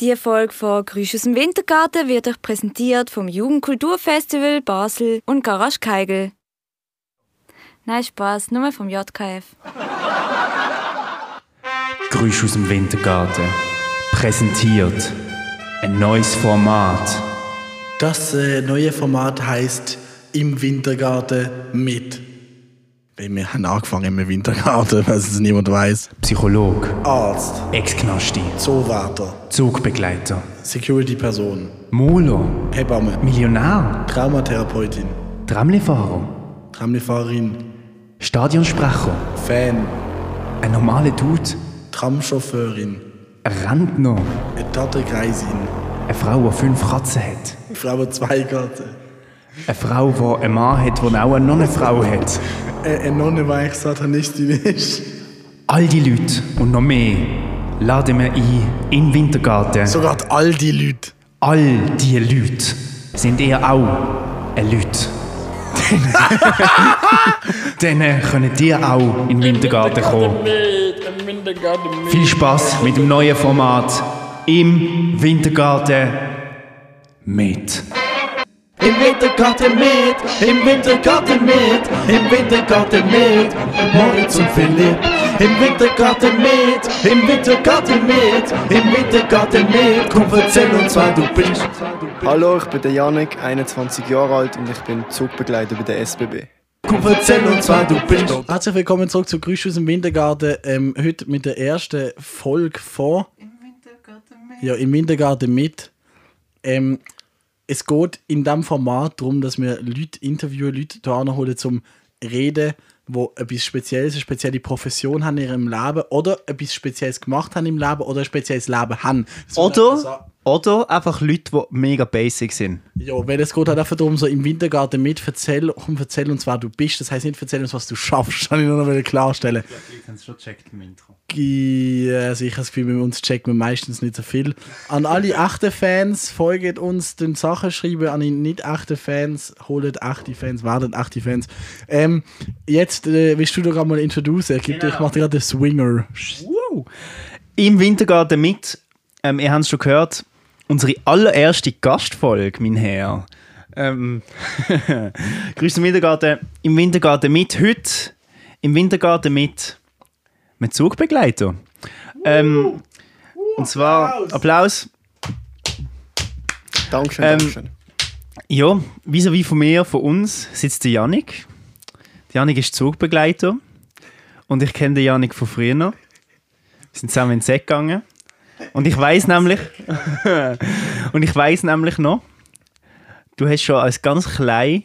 Die Folge von Grüß aus dem Wintergarten wird euch präsentiert vom Jugendkulturfestival Basel und Garage Keigel. Nein, Spaß, nur vom JKF. Grüß aus dem Wintergarten. Präsentiert ein neues Format. Das äh, neue Format heißt Im Wintergarten mit. Wir haben angefangen im Wintergarten, weil es niemand weiß. Psycholog, Arzt, Ex-Knasti, Zoowärter, Zugbegleiter, Security-Person, Molo, Hebamme, Millionär, Traumatherapeutin, Tramlifahrer, Tramlifahrerin, Stadionsprecher, Fan, ein normaler Dude, Tramchauffeurin, ein Rentner, eine Tatterkreisin, eine Frau, die fünf Katzen hat, eine Frau mit zwei Gatten, eine Frau, die einen Mann hat, der auch eine Frau hat. eine, eine Nonne, die eigentlich Satanistin ist. All die Leute und noch mehr laden wir ein in den Wintergarten. Sogar all die Leute. All diese Leute sind ihr auch ein Leute. Dann äh, können ihr auch in den Wintergarten kommen. Viel Spaß mit dem neuen Format im Wintergarten mit. Im Wintergarten mit, im Wintergarten mit, im Wintergarten mit, Moritz und Philipp. Im Wintergarten mit, im Wintergarten mit, im Wintergarten mit, komm erzähl uns, wer du bist. Hallo, ich bin der Janik, 21 Jahre alt und ich bin Zugbegleiter bei der SBB. Komm erzähl uns, wer du bist. Herzlich willkommen zurück zu Grüß aus dem Wintergarten. Ähm, heute mit der ersten Folge von. Im Wintergarten mit. Ja, im Wintergarten mit. Ähm, es geht in diesem Format darum, dass wir Leute interviewen, Leute hier holen zum Reden, die etwas Spezielles, eine spezielle Profession haben in ihrem Leben oder etwas Spezielles gemacht haben im Leben oder ein spezielles Leben haben. Das Oder, oder einfach Leute, die mega basic sind. Ja, weil es geht halt einfach darum, so im Wintergarten mit, erzähl, komm, erzähl uns, wer du bist. Das heißt nicht, erzähl uns, was du schaffst. Kann ich nur noch klarstellen. Ich habe es schon gecheckt im Intro. Ja, also ich habe das Gefühl, bei uns checkt man meistens nicht so viel. An alle echten Fans, folgt uns den Sachen schreiben. An die nicht echten Fans, holt echte Fans, werdet echte Fans. Ähm, jetzt äh, willst du doch einmal introducen. Gib dir, ich mache dir gerade den Swinger. Wow. Im Wintergarten mit, ähm, ihr habt es schon gehört, unsere allererste Gastfolge, mein Herr. Ähm, Grüß im Wintergarten. Im Wintergarten mit heute. Im Wintergarten mit mit Zugbegleiter. Ähm, und zwar Applaus. Dankeschön, Ähm, Dankeschön. Ja, vis-à-vis von mir, von uns, sitzt der Janik. Der Janik ist Zugbegleiter. Und ich kenne den Janik von früher. Wir sind zusammen ins Set gegangen. Und ich weiß nämlich, und ich weiß nämlich noch, du hast schon als ganz klein,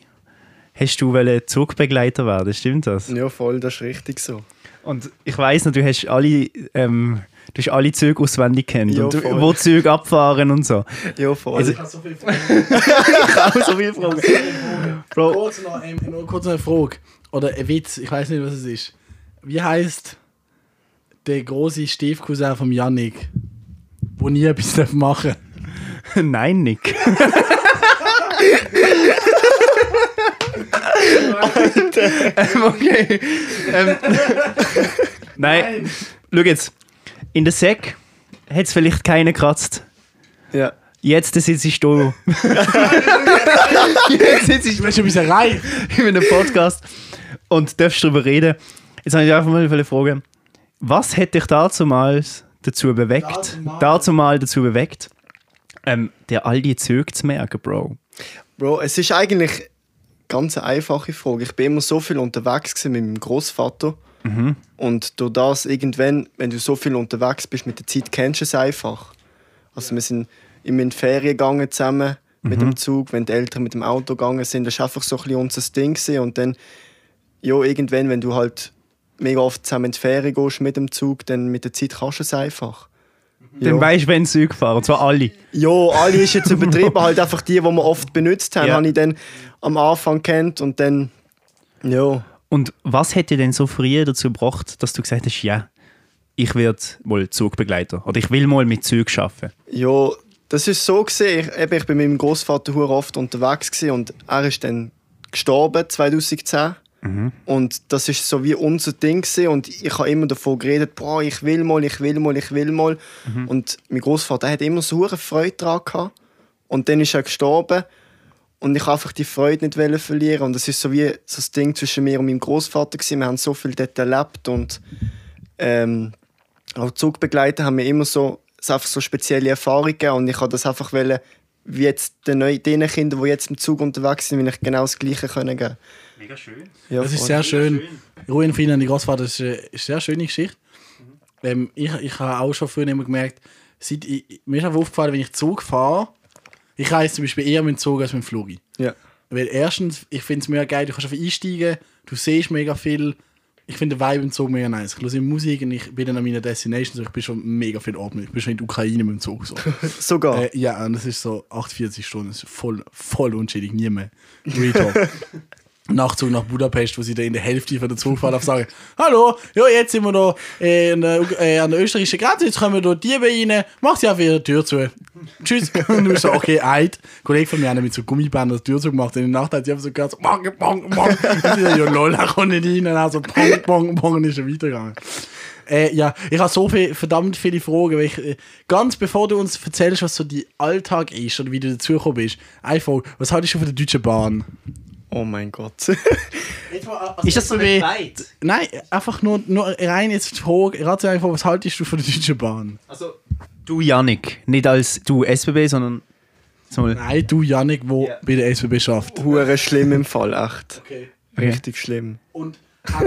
hast du wollen Zugbegleiter werden, stimmt das? Ja, voll, das ist richtig so. Und ich weiß noch, du hast alle, ähm, du hast alle Züge auswendig kennt Ja, und du- wo Züge abfahren und so. Ja, voll. Also- Ich habe so viele Fragen. Auch so viele Fragen. Bro, kurz noch, ähm, noch kurz eine Frage. Oder ein Witz, ich weiß nicht, was es ist. Wie heißt der große Stiefcousin vom Yannick, wo nie etwas darf machen Nein, Nick. ähm, okay. Ähm, nein, schau jetzt. In der Säck hat es vielleicht keinen gekratzt. ja. Jetzt sitze ich da. Jetzt sitze ich Du bist schon ein bisschen reich. in einem Podcast und darfst darüber reden. Jetzt habe ich einfach mal eine Frage. Was hat dich dazumals dazu bewegt, Dazumal. dazumal dazu bewegt, ähm, dir all die Züge zu merken, Bro? Bro, es ist eigentlich ganz eine einfache Frage. Ich bin immer so viel unterwegs mit meinem Großvater und durch das irgendwann, wenn du so viel unterwegs bist mit der Zeit, kennst du es einfach. Also wir sind immer in die Ferien gegangen zusammen mit dem Zug, wenn die Eltern mit dem Auto gegangen sind, das war einfach so ein bisschen unser Ding gewesen. und dann ja irgendwann, wenn du halt mega oft zusammen in die Ferien gehst mit dem Zug, dann mit der Zeit kannst du es einfach. Dann weißt du, wenn Züge fahren, und zwar alle. Ja, alle ist jetzt übertrieben, halt einfach die, die wir oft benutzt haben, Ja. habe ich dann am Anfang kennt und dann, ja, Und was hätte denn so früh dazu gebracht, dass du gesagt hast, ja, ich werde mal Zugbegleiter oder ich will mal mit Zügen arbeiten? ja, das ist so gesehen. Ich, ich bin mit meinem Großvater oft unterwegs und er ist dann gestorben 2010 Und das ist so wie unser Ding gewesen. und ich habe immer davon geredet, boah, ich will mal, ich will mal, ich will mal. Und mein Großvater hat immer so eine Freude daran gehabt. Und dann ist er gestorben und ich einfach die Freude nicht verlieren. Und das ist so wie so das Ding zwischen mir und meinem Großvater gewesen. Wir haben so viel dort erlebt und ähm, auch Zugbegleiter haben mir immer so, einfach so spezielle Erfahrungen und ich habe das einfach wollen, wie jetzt den neuen, Kindern, die jetzt im Zug unterwegs sind, ich genau das Gleiche können geben. Mega schön. Ja, Das ist sehr schön. Ruhe in Frieden an die Großvater, das ist eine, sehr schöne Geschichte. Ähm, ich, ich habe auch schon früher immer gemerkt, seit ich, mir ist einfach aufgefallen, wenn ich Zug fahre, ich reise zum Beispiel eher mit dem Zug als mit dem Flug. Ja. Weil erstens, ich finde es mega geil, du kannst einfach einsteigen, du siehst mega viel. Ich finde den Vibe im Zug mega nice. Ich höre Musik und ich bin dann an meiner Destination, so ich bin schon mega viel Ordnung. Ich bin schon in der Ukraine mit dem Zug. So. Sogar. Äh, ja, und das ist so 48 Stunden, das ist voll, voll unschädlich, nie mehr. Real. Nachzug nach Budapest, wo sie da in der Hälfte von der Zugfahrt auf sagen: Hallo, ja, jetzt sind wir da äh, an, der, äh, an der österreichischen Grenze, jetzt kommen da Diebe rein, mach sie einfach ihre Tür zu. Tschüss. Und du bist so, okay, eid. Ein Kollege von mir hat mit so Gummibändern die Tür zugemacht und in der Nacht hat sie einfach so gehört, so, bong, bong, bong. Und sie so, ja, lol, er kommt nicht rein. Und dann so, bong, bong, bong, und ist schon weitergegangen. Äh, ja, ich habe so viel, verdammt viele Fragen. Weil ich, äh, ganz bevor du uns erzählst, was so dein Alltag ist oder wie du dazugekommen bist, einfach, was haltest du von der Deutschen Bahn? Oh mein Gott. Ist das so wie-? Nein, einfach nur, nur rein jetzt die Frage, rate einfach, was haltest du von der Deutschen Bahn? Also, du Yannick, nicht als du SBB, sondern so mal. Nein, du Janik, wo Ja. bei der SBB schafft. Hure schlimm im Fall, echt. Okay. Richtig schlimm. Und ha-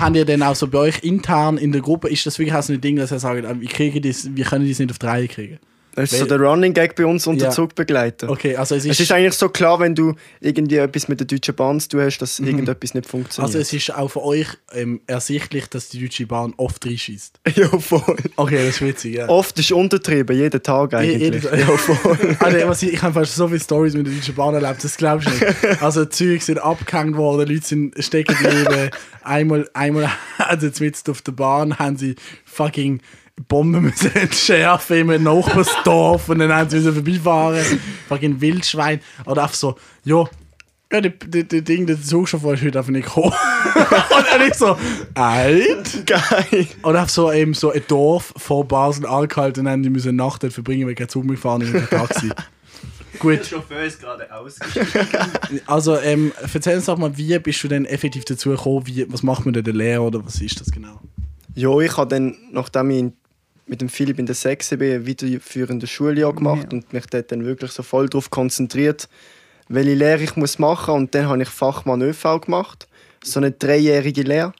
haben ihr denn auch so bei euch intern in der Gruppe, ist das wirklich auch so ein Ding, dass ihr sagt, ah, wie, kriege ich das, wie können die es nicht auf drei kriegen? Das ist so der Running Gag bei uns unter Ja. Zugbegleiter. Okay, also es ist, Es ist eigentlich so klar, wenn du irgendwie etwas mit der Deutschen Bahn zu tun hast, dass irgendetwas nicht funktioniert. also es ist auch für euch ähm, ersichtlich, dass die Deutsche Bahn oft reinschießt. ja, voll. Okay, das ist witzig, ja. Oft ist untertrieben, jeden Tag eigentlich. jedes- ja, voll. Was ich, ich habe fast so viele Stories mit der Deutschen Bahn erlebt, das glaubst du nicht. Also Züge sind abgehängt worden, Leute sind stecken geblieben. einmal, einmal haben sie jetzt auf der Bahn haben sie fucking Bomben müssen entschärfen in einem Nachbarsdorf und dann haben sie müssen vorbeifahren. fucking Wildschwein. Oder einfach so, ja, ja, der, der, der Ding, der Zugchauffeur ist heute einfach nicht gekommen. und dann ich so, alt? Geil. Und einfach so, eben so ein Dorf vor Basel angehalten und dann die müssen eine Nacht dort verbringen, weil kein Zug mehr mit dem Taxi. Gut, Chauffeur ist gerade ausgestiegen. also ähm, erzähl uns doch mal, wie bist du denn effektiv dazu gekommen? Wie, was macht man denn der Lehrer oder was ist das genau? Ja, ich habe dann, nachdem ich in- mit dem Philipp in der 6 bin, ein weiterführendes Schuljahr gemacht und mich dort dann wirklich so voll darauf konzentriert, welche Lehre ich muss machen Und dann habe ich Fachmann ÖV gemacht, so eine dreijährige Lehre.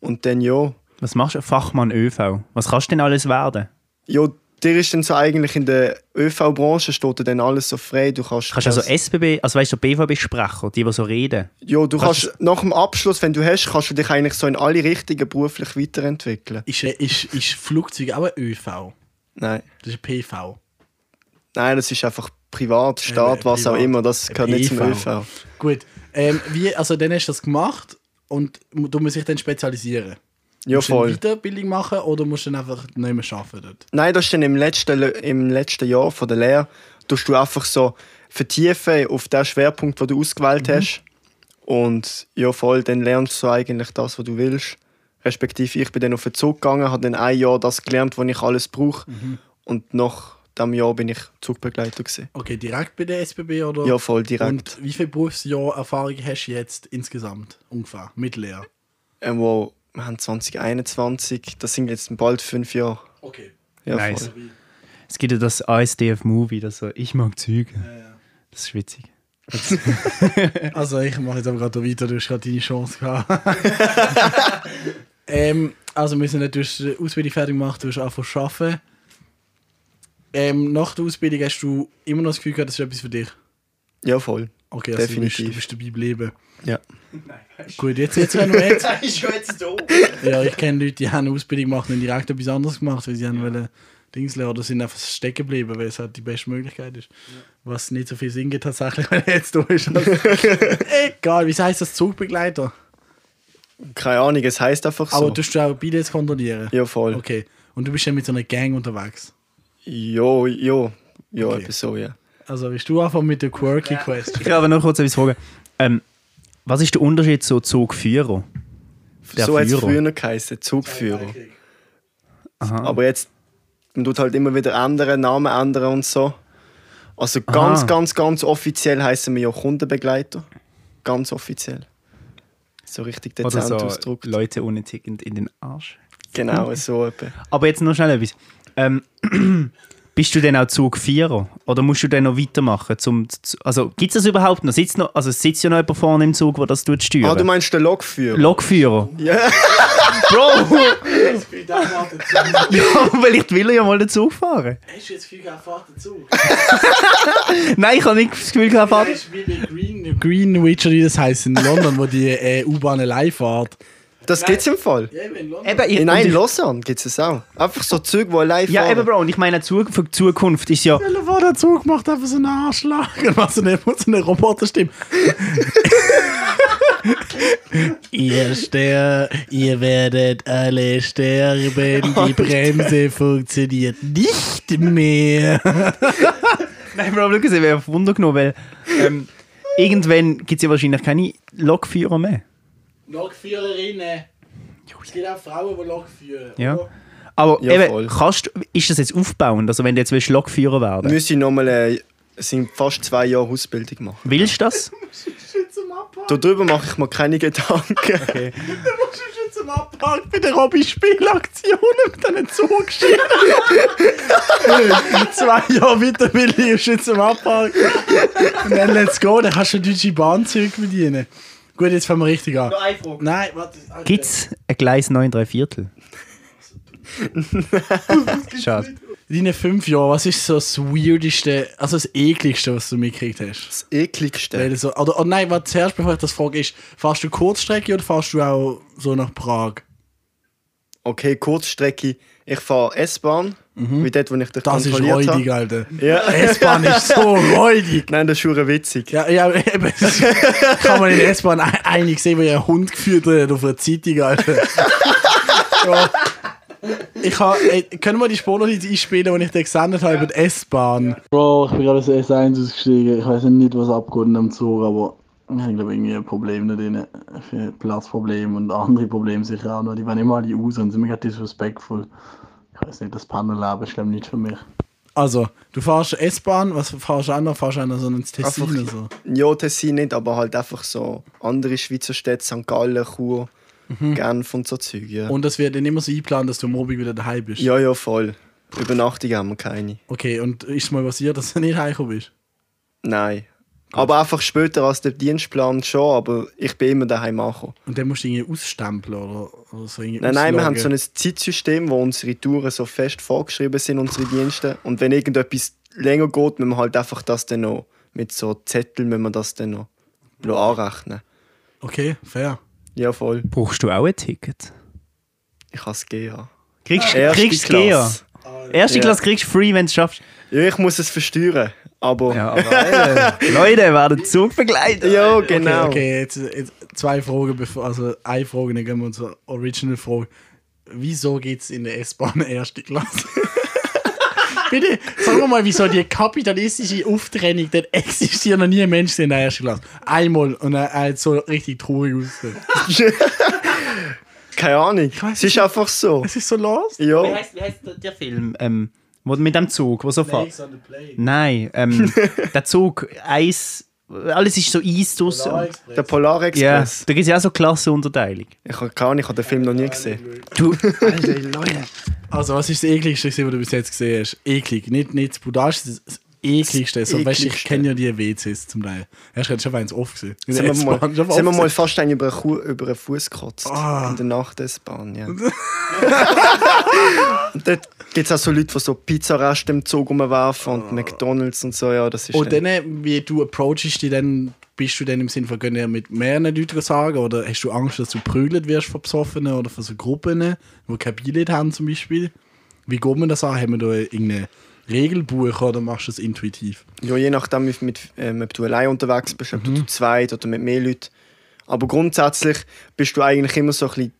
Und dann ja, Was machst du? Fachmann ÖV. Was kannst du denn alles werden? ja, dir ist dann so eigentlich in der ÖV-Branche steht dann alles so frei. Du kannst, Kannst du also SBB, also weißt du, BVB-Sprecher, die, die so reden? ja, du kannst kannst, nach dem Abschluss, wenn du hast, kannst du dich eigentlich so in alle Richtungen beruflich weiterentwickeln. Ist, äh, ist, ist Flugzeug auch ein ÖV? Nein, Das ist ein PV. nein, das ist einfach privat, Staat, Äh, was auch privat. immer. Das gehört nicht zum. ÖV. Gut, ähm, wie, also dann hast du das gemacht und du musst dich dann spezialisieren. Ja, musst du voll. eine Weiterbildung machen oder musst du dann einfach nicht mehr arbeiten dort? Nein, das ist dann im letzten, Le- im letzten Jahr von der Lehre, tust du einfach so vertiefen auf den Schwerpunkt, den du ausgewählt hast. Und ja, voll, dann lernst du eigentlich das, was du willst. Respektive ich bin dann auf den Zug gegangen, habe dann ein Jahr das gelernt, was ich alles brauche. Und nach diesem Jahr bin ich Zugbegleiter. Gewesen. Okay, direkt bei der SBB oder? Ja, voll, direkt. Und wie viel Berufsjahr Erfahrung hast du jetzt insgesamt ungefähr mit Lehre? Ähm, wo wir haben 2021, das sind jetzt bald fünf Jahre. Okay. Ja, Nice. voll. Es gibt ja das ASDF-Movie, das so, ich mag Züge. Das ist witzig. Also ich mache jetzt aber gerade weiter, du hast gerade deine Chance gehabt. ähm, also wir sind nicht die Ausbildung fertig gemacht, du hast einfach arbeiten. Ähm, nach der Ausbildung hast du immer noch das Gefühl gehabt, das ist etwas für dich? Ja, voll. Okay, also du bist, Definitiv. du bist dabei geblieben. Ja. Gut, jetzt jetzt können wir jetzt. ist schon jetzt da. Ja, ich kenne Leute, die haben eine Ausbildung gemacht und direkt etwas anderes gemacht, weil sie haben wollen Dings lernen oder sind einfach stecken geblieben, weil es halt die beste Möglichkeit ist. Was nicht so viel Sinn gibt tatsächlich, wenn er jetzt da ist. Also, egal, wie heißt das Zugbegleiter? Keine Ahnung, es heisst einfach so. Aber tust du auch Billets kontrollieren? ja, voll. Okay. Und du bist ja mit so einer Gang unterwegs. Ja, ja. Ja, Okay. etwas so, ja. Also bist du einfach mit der Quirky Quest. Ich will aber noch kurz etwas fragen. Ähm, Was ist der Unterschied zu Zugführer? Der so hat es früher geheißen, Zugführer. Aber jetzt, man tut halt immer wieder andere Namen ändern und so. Also ganz, Aha. ganz, ganz offiziell heißen wir ja Kundenbegleiter. Ganz offiziell. So richtig Oder dezent so ausgedrückt. Leute ohne Ticket in den Arsch. Genau, so etwa. Aber jetzt noch schnell etwas. Ähm, bist du denn auch Zugvierer? Oder musst du dann noch weitermachen? Zum, zu- also gibt es das überhaupt noch? Sitzt noch? Also sitzt ja noch jemand vorne im Zug, der das tut steuern? Ah, du meinst den Lokführer? Lokführer? Ja. Bro! ja, vielleicht will er ja mal den Zug fahren. Hast du jetzt viel Fahrt dazu? Nein, ich habe nicht das Gefühl gehabt, Vater. Das ist wie bei Green, Greenwich, oder wie das heisst, in London, wo die äh, U-Bahn allein fährt. Das gibt's im Fall. Ja, in London. Eben, ich, nein, Lausanne gibt es auch. Einfach so Züge, die live ja, fahren. eben, Bro. Und ich meine, Zug für die Zukunft ist ja. Stell dir vor, der Zug macht einfach so einen Arschlag und macht so eine, so eine Roboterstimme. ihr ster ihr werdet alle sterben, die Bremse funktioniert nicht mehr. Nein, Bro, schau, ich wäre auf Wunder genommen, weil ähm, irgendwann gibt es ja wahrscheinlich keine Lokführer mehr. Lokführerinnen. Es gibt auch Frauen, die Lok führen. Ja. Aber Ja, eben, voll. kannst, du- ist das jetzt aufbauend? Also wenn du jetzt willst, Lokführer werden Müssen nochmal äh, sind fast zwei Jahre Ausbildung machen. willst du das? Darüber mache ich mir keine Gedanken. Okay. Du musst schon zum Abhaken bei der Robby-Spielaktion mit diesen Zugschienen. Zwei Jahre weiter will ich schon zum Abhaken. Und dann let's go, dann kannst du deutsche Bahnzüge bedienen. Gut, jetzt fangen wir richtig an. Nein, warte. Gibt es ein Gleis 9 3 Viertel? Schade. In deinen fünf Jahren, was ist so das Weirdeste, also das ekligste, was du mitgekriegt hast? Das ekligste. Weil so, oder, oder nein, was zuerst, bevor ich das frage, ist, fährst du Kurzstrecke oder fährst du auch so nach Prag? Okay, Kurzstrecke. Ich fahre S-Bahn, wie dort, wo ich dich Mhm. Das ist kontrolliert räudig, habe. Alter. Ja. S-Bahn ist so räudig. Nein, das ist schon witzig. Ja, ja, eben. das Kann man in der S-Bahn einig sehen, wo ein Hund geführt hat auf einer Zeitung, Alter. ja. Ich habe, ey, können wir die Spurnotiz einspielen, die ich dir gesendet habe über die S-Bahn? Bro, ich bin gerade aus der S1 ausgestiegen. Ich weiß nicht, was abgeht in dem Zug, aber ich habe glaube irgendwie ein Problem da drin. Platzprobleme und andere Probleme sicher auch noch. Die waren immer alle aus und sind mir gerade disrespectful. Weiß nicht, das glaube ich nicht für mich. Also, du fährst S-Bahn, was fährst du auch noch? Fährst du auch noch so ins Tessin Einfach- oder so? Ja, Tessin nicht, aber halt einfach so andere Schweizer Städte, St. Gallen, Chur, Genf und so Zeug. Ja. Und das wird dann immer so eingeplant, dass du am Abend wieder daheim bist. ja, ja, voll. Übernachtung haben wir keine. Okay, und ist es mal passiert, dass du nicht heimgekommen bist? Nein. Aber einfach später als der Dienstplan schon, aber ich bin immer daheim angekommen. Und dann musst du irgendwie ausstempeln oder, oder so irgendwie Nein, nein, wir haben so ein Zeitsystem, wo unsere Touren so fest vorgeschrieben sind, unsere Dienste. Und wenn irgendetwas länger geht, müssen wir halt einfach das dann noch mit so Zetteln müssen wir das dann noch noch anrechnen. Okay, fair. Ja, voll. Brauchst du auch ein Ticket? Ich kann es gehen. Kriegst, Erste du GEA? Klasse. Erste Ja. Klasse kriegst du free, wenn du es schaffst. Ja, ich muss es versteuern. Aber Ja, aber Alter, Leute werden Zug begleiten. ja, genau. Okay, okay jetzt, jetzt zwei Fragen, bevor, also eine Frage, dann gehen wir zur Original-Frage. Wieso geht es in der S-Bahn erste Klasse? Bitte, sag mir mal, wieso die kapitalistische Auftrennung, dann existiert noch nie ein Mensch in der ersten Klasse. Einmal und er hat so richtig traurig ausgesehen. Keine Ahnung. Es ist einfach so. Es ist so los. Ja. Wie heißt, wie heißt der, der Film? Ähm, wo, mit dem Zug, wo so fährt? on the plane. Nein, ähm, der Zug, Eis, alles ist so Eis draussen. Der Ja, Polarexpress. da gibt es ja auch so Klassenunterteilung. Ich habe keine Ahnung, ich habe den Film noch nie gesehen. Du, Alter, Leute. Also, was ist das ekligste, gewesen, was du bis jetzt gesehen hast? Eklig. Nicht, nicht das brutalste, das ekligste. So, weißt, ich kenne ja die WCs zum Teil. Hast du schon eins offen gesehen? In Sind wir mal, S-Bahn sind wir mal fast einen über über einen Fuß gekotzt. Ah. In der Nacht-S-Bahn, ja. und dort gibt es auch so Leute, die so Pizzareste im Zug rumwerfen und McDonalds und so, ja, das ist Und dann- dann, wie du approachest die dann, bist du dann im Sinne von, können mit mehreren Leuten sagen oder hast du Angst, dass du prügelt wirst von Besoffenen oder von so Gruppen, die kein Billett haben zum Beispiel? Wie geht man das an? Haben wir da irgendein Regelbuch oder machst du das intuitiv? Ja, je nachdem, wie mit, ähm, ob du allein unterwegs bist, ob du zu zweit oder mit mehr Leuten. Aber grundsätzlich bist du eigentlich immer so ein bisschen,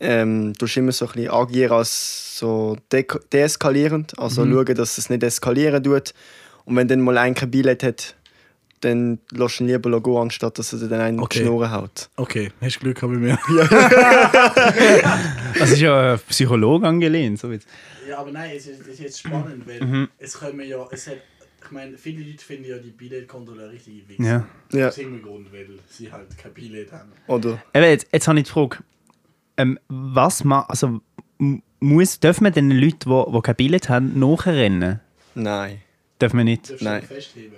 ähm, du immer so ein bisschen agieren als so de deeskalierend. Also schauen, dass es nicht eskalieren tut. Und wenn dann mal ein kein Billett hat, dann lässt du ihn lieber gehen, anstatt dass er dir dann einen Okay. Schnurren haut. Okay, hast Glück gehabt bei mir. Das ist ja ein Psychologe angelehnt. So jetzt. Ja, aber nein, es ist, es ist jetzt spannend, weil es kommen ja, es hat, ich meine, viele Leute finden ja die Billett-Kontrolleure richtig wichtig. Ja. Ja. Aus irgendeinem Grund, weil sie halt kein Billett haben. Oder? Eben, jetzt, jetzt habe ich die Frage. Ähm, was ma also, muss, dürfen wir den Leuten, die wo, wo kein Billett haben, nachrennen? Nein. Dürfen wir nicht? Du Nein. ihn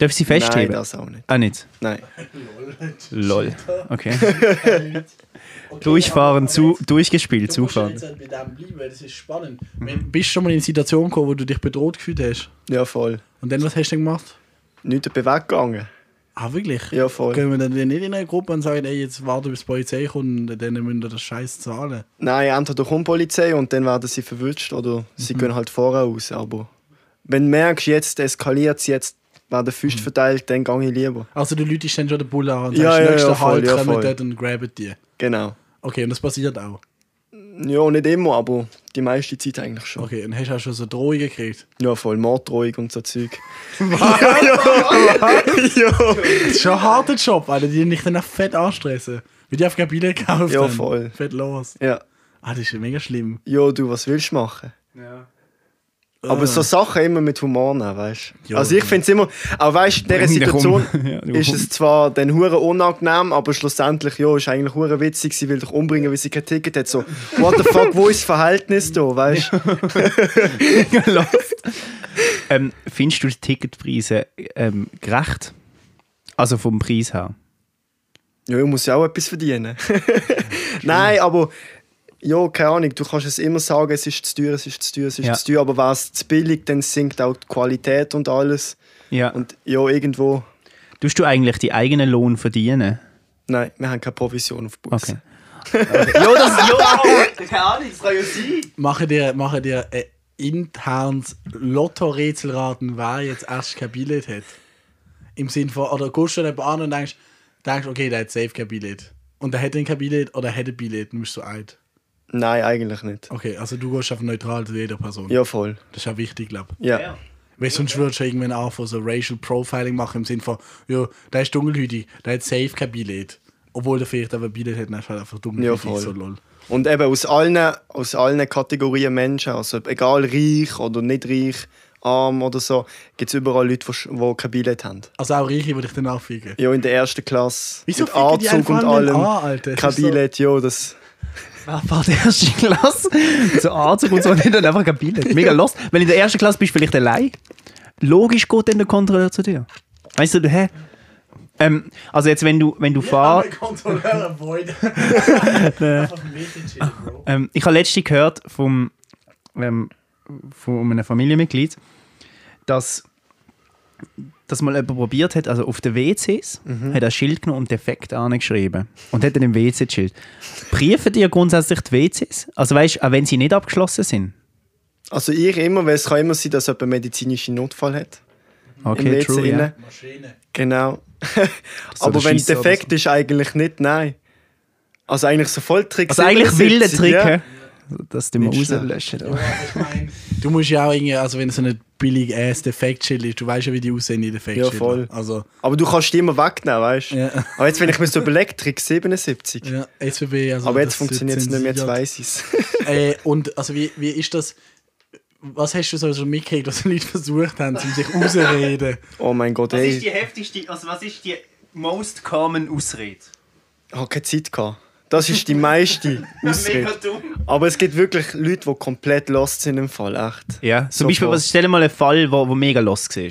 festheben? Dürfen sie festheben? Nein, das auch nicht. Ah, nicht? Nein. Lol. Okay. Okay, Durchfahren, zu, aber durchgespielt, jetzt- Du zufahren. jetzt halt bei dem bleiben, weil das ist spannend. Wenn, bist du schon mal in eine Situation gekommen, wo du dich bedroht gefühlt hast? Ja, voll. Und dann, was hast du denn gemacht? Nicht weggegangen. Ah, wirklich? Ja, voll. Gehen wir dann nicht in eine Gruppe und sagen, ey, jetzt warte bis die Polizei kommt und dann müsst ihr das Scheiß zahlen? Nein, entweder kommt die Polizei und dann werden sie verwünscht oder sie Mhm. gehen halt vorher raus. Aber wenn du merkst, jetzt eskaliert es, jetzt werden Füße Mhm. verteilt, dann gehe ich lieber. Also du Leute dann schon den Bull an und Ja, sagst, ja, nächster ja, Halt, ja, kommen voll. dort und graben die. Genau. Okay, und das passiert auch. Ja, nicht immer, aber die meiste Zeit eigentlich schon. Okay, und hast du auch schon so Drohungen gekriegt? Ja, voll Morddrohung und so Zeug. Das ist schon ein harter Job, Alter, die dich dann auch fett anstressen. Wie die auf Billett gekauft Ja, voll. Fett los. Ja. Ah, das ist mega schlimm. Ja, du, was willst du machen? Aber so Sachen immer mit Humor nehmen, weißt du? Ja. Also ich finde es immer, auch weißt du, in dieser. Situation Ja, ist es zwar dann hure unangenehm, aber schlussendlich, ja, ist eigentlich hure witzig, sie will dich umbringen, weil sie kein Ticket hat. So, what the fuck, wo ist das Verhältnis da, weißt du? Ähm, findest du die Ticketpreise ähm, gerecht? Also vom Preis her? Ja, ich muss ja auch etwas verdienen. Nein, aber ja, keine Ahnung, du kannst es immer sagen, es ist zu teuer, es ist zu teuer, es ist Ja. zu teuer, aber wäre es zu billig, dann sinkt auch die Qualität und alles. Ja. Und ja, irgendwo, Tust du eigentlich die eigenen Lohn verdienen? nein, wir haben keine Provision auf Bus. Okay. ja, das ja, keine Ahnung, das kann ja sein. Machen dir, machen dir ein internes Lotto-Rätsel raten, wer jetzt erst kein Billett hat. Im Sinn von, oder gehst du jemanden an und denkst, denkst, okay, der hat safe kein Billett. Und der hat dann kein Billett oder hat ein Billett, dann bist du alt. Nein, eigentlich nicht. Okay, also du gehst einfach neutral zu jeder Person. Ja, voll. Das ist ja wichtig, glaube ich. Ja. Weil sonst würdest du irgendwann anfangen, so Racial Profiling machen im Sinne von, ja, der ist dunkelhütig, der hat safe kein Billett. Obwohl der vielleicht aber ein Billett hat, dann ist er halt einfach Ja, dunkelhütig, voll. so lol. Und eben aus allen, aus allen Kategorien Menschen, also egal reich oder nicht reich, arm oder so, gibt es überall Leute, die die kein Billett haben. Also auch Reiche würde ich dann anfügen. Ja, in der ersten Klasse. Wieso mit die Anzug einfach und allem. an, Alter? Kein ist so- Billett, ja, das. Wer war der erste Klasse? So Anzug und so, und dann einfach kein Billett. Mega lost. Wenn du in der ersten Klasse bist, vielleicht allein. Logisch geht dann der Kontrolleur zu dir. Weißt du, hä? Ähm, also jetzt, wenn du, wenn du fahrst... Kontrolleur avoid. Bro. Ähm, ich habe letztens gehört vom, ähm, von einem Familienmitglied, dass, dass mal jemand probiert hat, also auf den WCs, Mhm. hat er ein Schild genommen und defekt angeschrieben. Und hat dann im WC das Schild. Prüfen dir grundsätzlich die WCs? Also weißt du, auch wenn sie nicht abgeschlossen sind? Also ich immer, weil es kann immer sein, dass jemand einen medizinischen Notfall hat. Im Okay, WC true, rein. Maschine. Genau. So Aber wenn es defekt ist, eigentlich nicht, nein. Also eigentlich so voll Trick Also eigentlich wilde 77, Trick, ja. Hä? Das tun wir Nicht schlecht. rauslöschen. Ja, ich mein, du musst ja auch irgendwie, also wenn es so ein billig ass Defekt-Schild ist, du weißt ja, wie die aussehen, die Defekt-Schilder. Ja, voll. Also, Aber du kannst die immer wegnehmen, weißt du? Ja. Aber jetzt, wenn ich mir so überlege, Trick 77. ja, SWB, also Aber jetzt funktioniert es nicht mehr, jetzt zensiert. weiss ich es. Äh, und also wie, wie ist das, was hast du so schon mitgekriegt, was die Leute versucht haben, um sich rauszureden? Oh mein Gott, ey. heftigste, also was ist die most common Ausrede? Ich habe keine Zeit gehabt. Das ist die meiste Ausrede. dumm. Aber es gibt wirklich Leute, die komplett lost sind im Fall, echt. Ja, zum So Beispiel, was, stell dir mal einen Fall, wo, wo mega los war.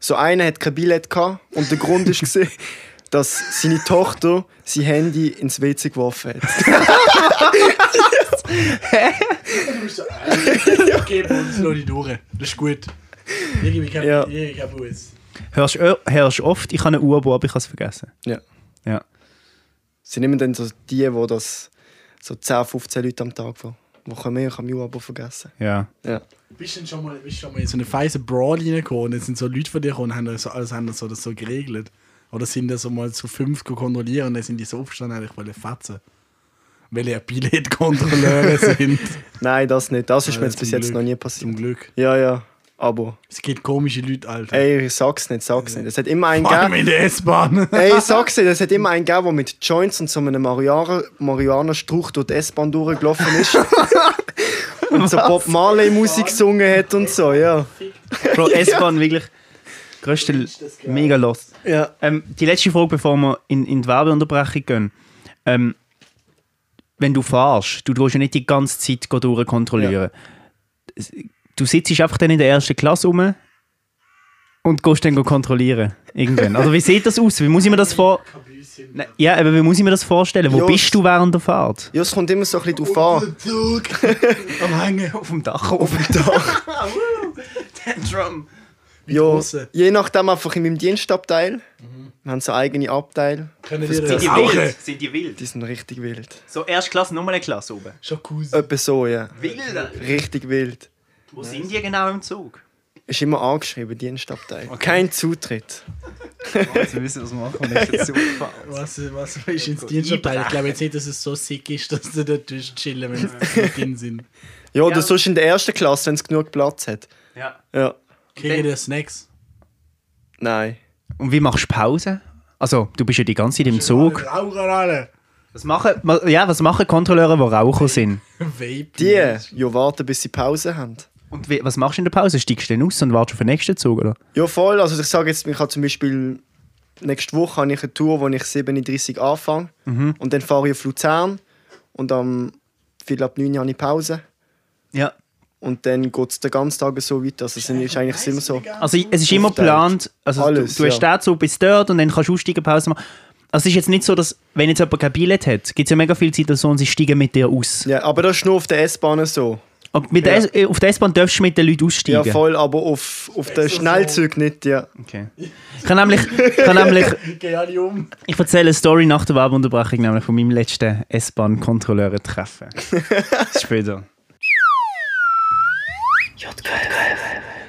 So einer hat kein Billett gehabt und der Grund ist gesehen, dass seine Tochter sein Handy ins WC geworfen hat. Okay, uns lass ich durch. Das ist gut. Irgendwie Ja. ich. Hörst du hörst du oft, ich habe eine Uhr, aber ich habe es vergessen. Ja. Ja. Es sind immer dann so die, die das so 10, 15 Leute am Tag, die, die kommen, ich habe mein aber vergessen. Ja. Ja. Bist du denn schon mal, bist schon mal in so eine feise Brawl reingekommen und jetzt sind so Leute von dir gekommen und haben das so, alles haben das so, das so geregelt? Oder sind das so mal zu fünf kontrollieren und dann sind die so aufgestanden, ich wollte fetzen? Weil ja Billett-Kontrolleure sind. Nein, das nicht. Das ist Ja, mir jetzt zum bis jetzt Glück. noch nie Zum passiert. Glück. Ja, ja. Aber, Es gibt komische Leute, Alter. ey, ich sag's nicht, sag's nicht. Es hat immer einen Vor allem gegeben. in der S-Bahn. Ey, sag's dir, es hat immer einen gegeben, der mit Joints und so einem Marihuana- Marihuana-Struch durch die S-Bahn durchgelaufen ist. und so Bob Marley-Musik gesungen hat und so, ja. Bro, S-Bahn wirklich größte mega lost. Ja. Ähm, die letzte Frage, bevor wir in, in die Werbeunterbrechung gehen. Ähm, wenn du fahrst, du willst ja nicht die ganze Zeit durchkontrollieren. Du sitzt einfach dann in der ersten Klasse rum und gehst dann kontrollieren. Irgendwann. Also wie sieht das aus? Wie muss ich mir das vor... Nein, Ja, aber wie muss ich mir das vorstellen? Wo Ja, bist du während der Fahrt? Ja, es kommt immer so ein bisschen drauf an. Zug. Am Hängen. Auf dem Dach. Auf dem Dach. Tantrum. Ja, grosse? je nachdem einfach in meinem Dienstabteil. Wir haben so eigene Abteile. Können wir Sind die wild? Sind die wild? Die sind richtig wild. So Erstklasse, nochmal eine Klasse oben. Jacuzzi. Etwa so, ja. Wild? Richtig wild. Wo sind die genau im Zug? Ist immer angeschrieben, Dienstabteil. Kein Zutritt. Jetzt müssen wir es machen, wenn ich Zug fahre. Was, was ist ins Dienstabteil? Ich glaube jetzt nicht, dass es so sick ist, dass du dort chillen wenn sie drin sind. Ja, oder Ja. sonst in der ersten Klasse, wenn es genug Platz hat. Ja. Ja. Kriegen die Snacks? Nein. Und wie machst du Pause? Also, du bist ja die ganze Zeit im Zug. Rauchen alle. Was machen, ma- ja, was machen Kontrolleure, die Raucher sind? Die, Vape. ja, warten, bis sie Pause haben. Und wie, was machst du in der Pause? Steigst du dann aus und wartest auf den nächsten Zug, oder? Ja, voll. Also ich sage jetzt, ich habe zum Beispiel nächste Woche habe ich eine Tour, wo ich 7.30 Uhr anfange. Und dann fahre ich auf Luzern. Und am Viertel ab 9 Uhr habe ich Pause. Ja. Und dann geht es den ganzen Tag so weiter. Also es ist eigentlich immer so. Also, es ist immer geplant, also Alles, du, du hast ja. Zug bis dort und dann kannst du aussteigen, Pause machen. Also, es ist jetzt nicht so, dass, wenn jetzt jemand kein Billett hat, gibt es ja mega viele Situationen, sie steigen mit dir aus. Ja, aber das ist nur auf der S-Bahn so. Und mit der, Ja. S- äh, auf der S-Bahn darfst du mit den Leuten Ja, aussteigen. voll, aber auf, auf den Schnellzügen nicht, ja. Okay. Ich kann nämlich, ich kann nämlich Geh alle um. Ich erzähle eine Story nach der Werbeunterbrechung, nämlich von meinem letzten S-Bahn-Kontrolleure-Treffen. Später.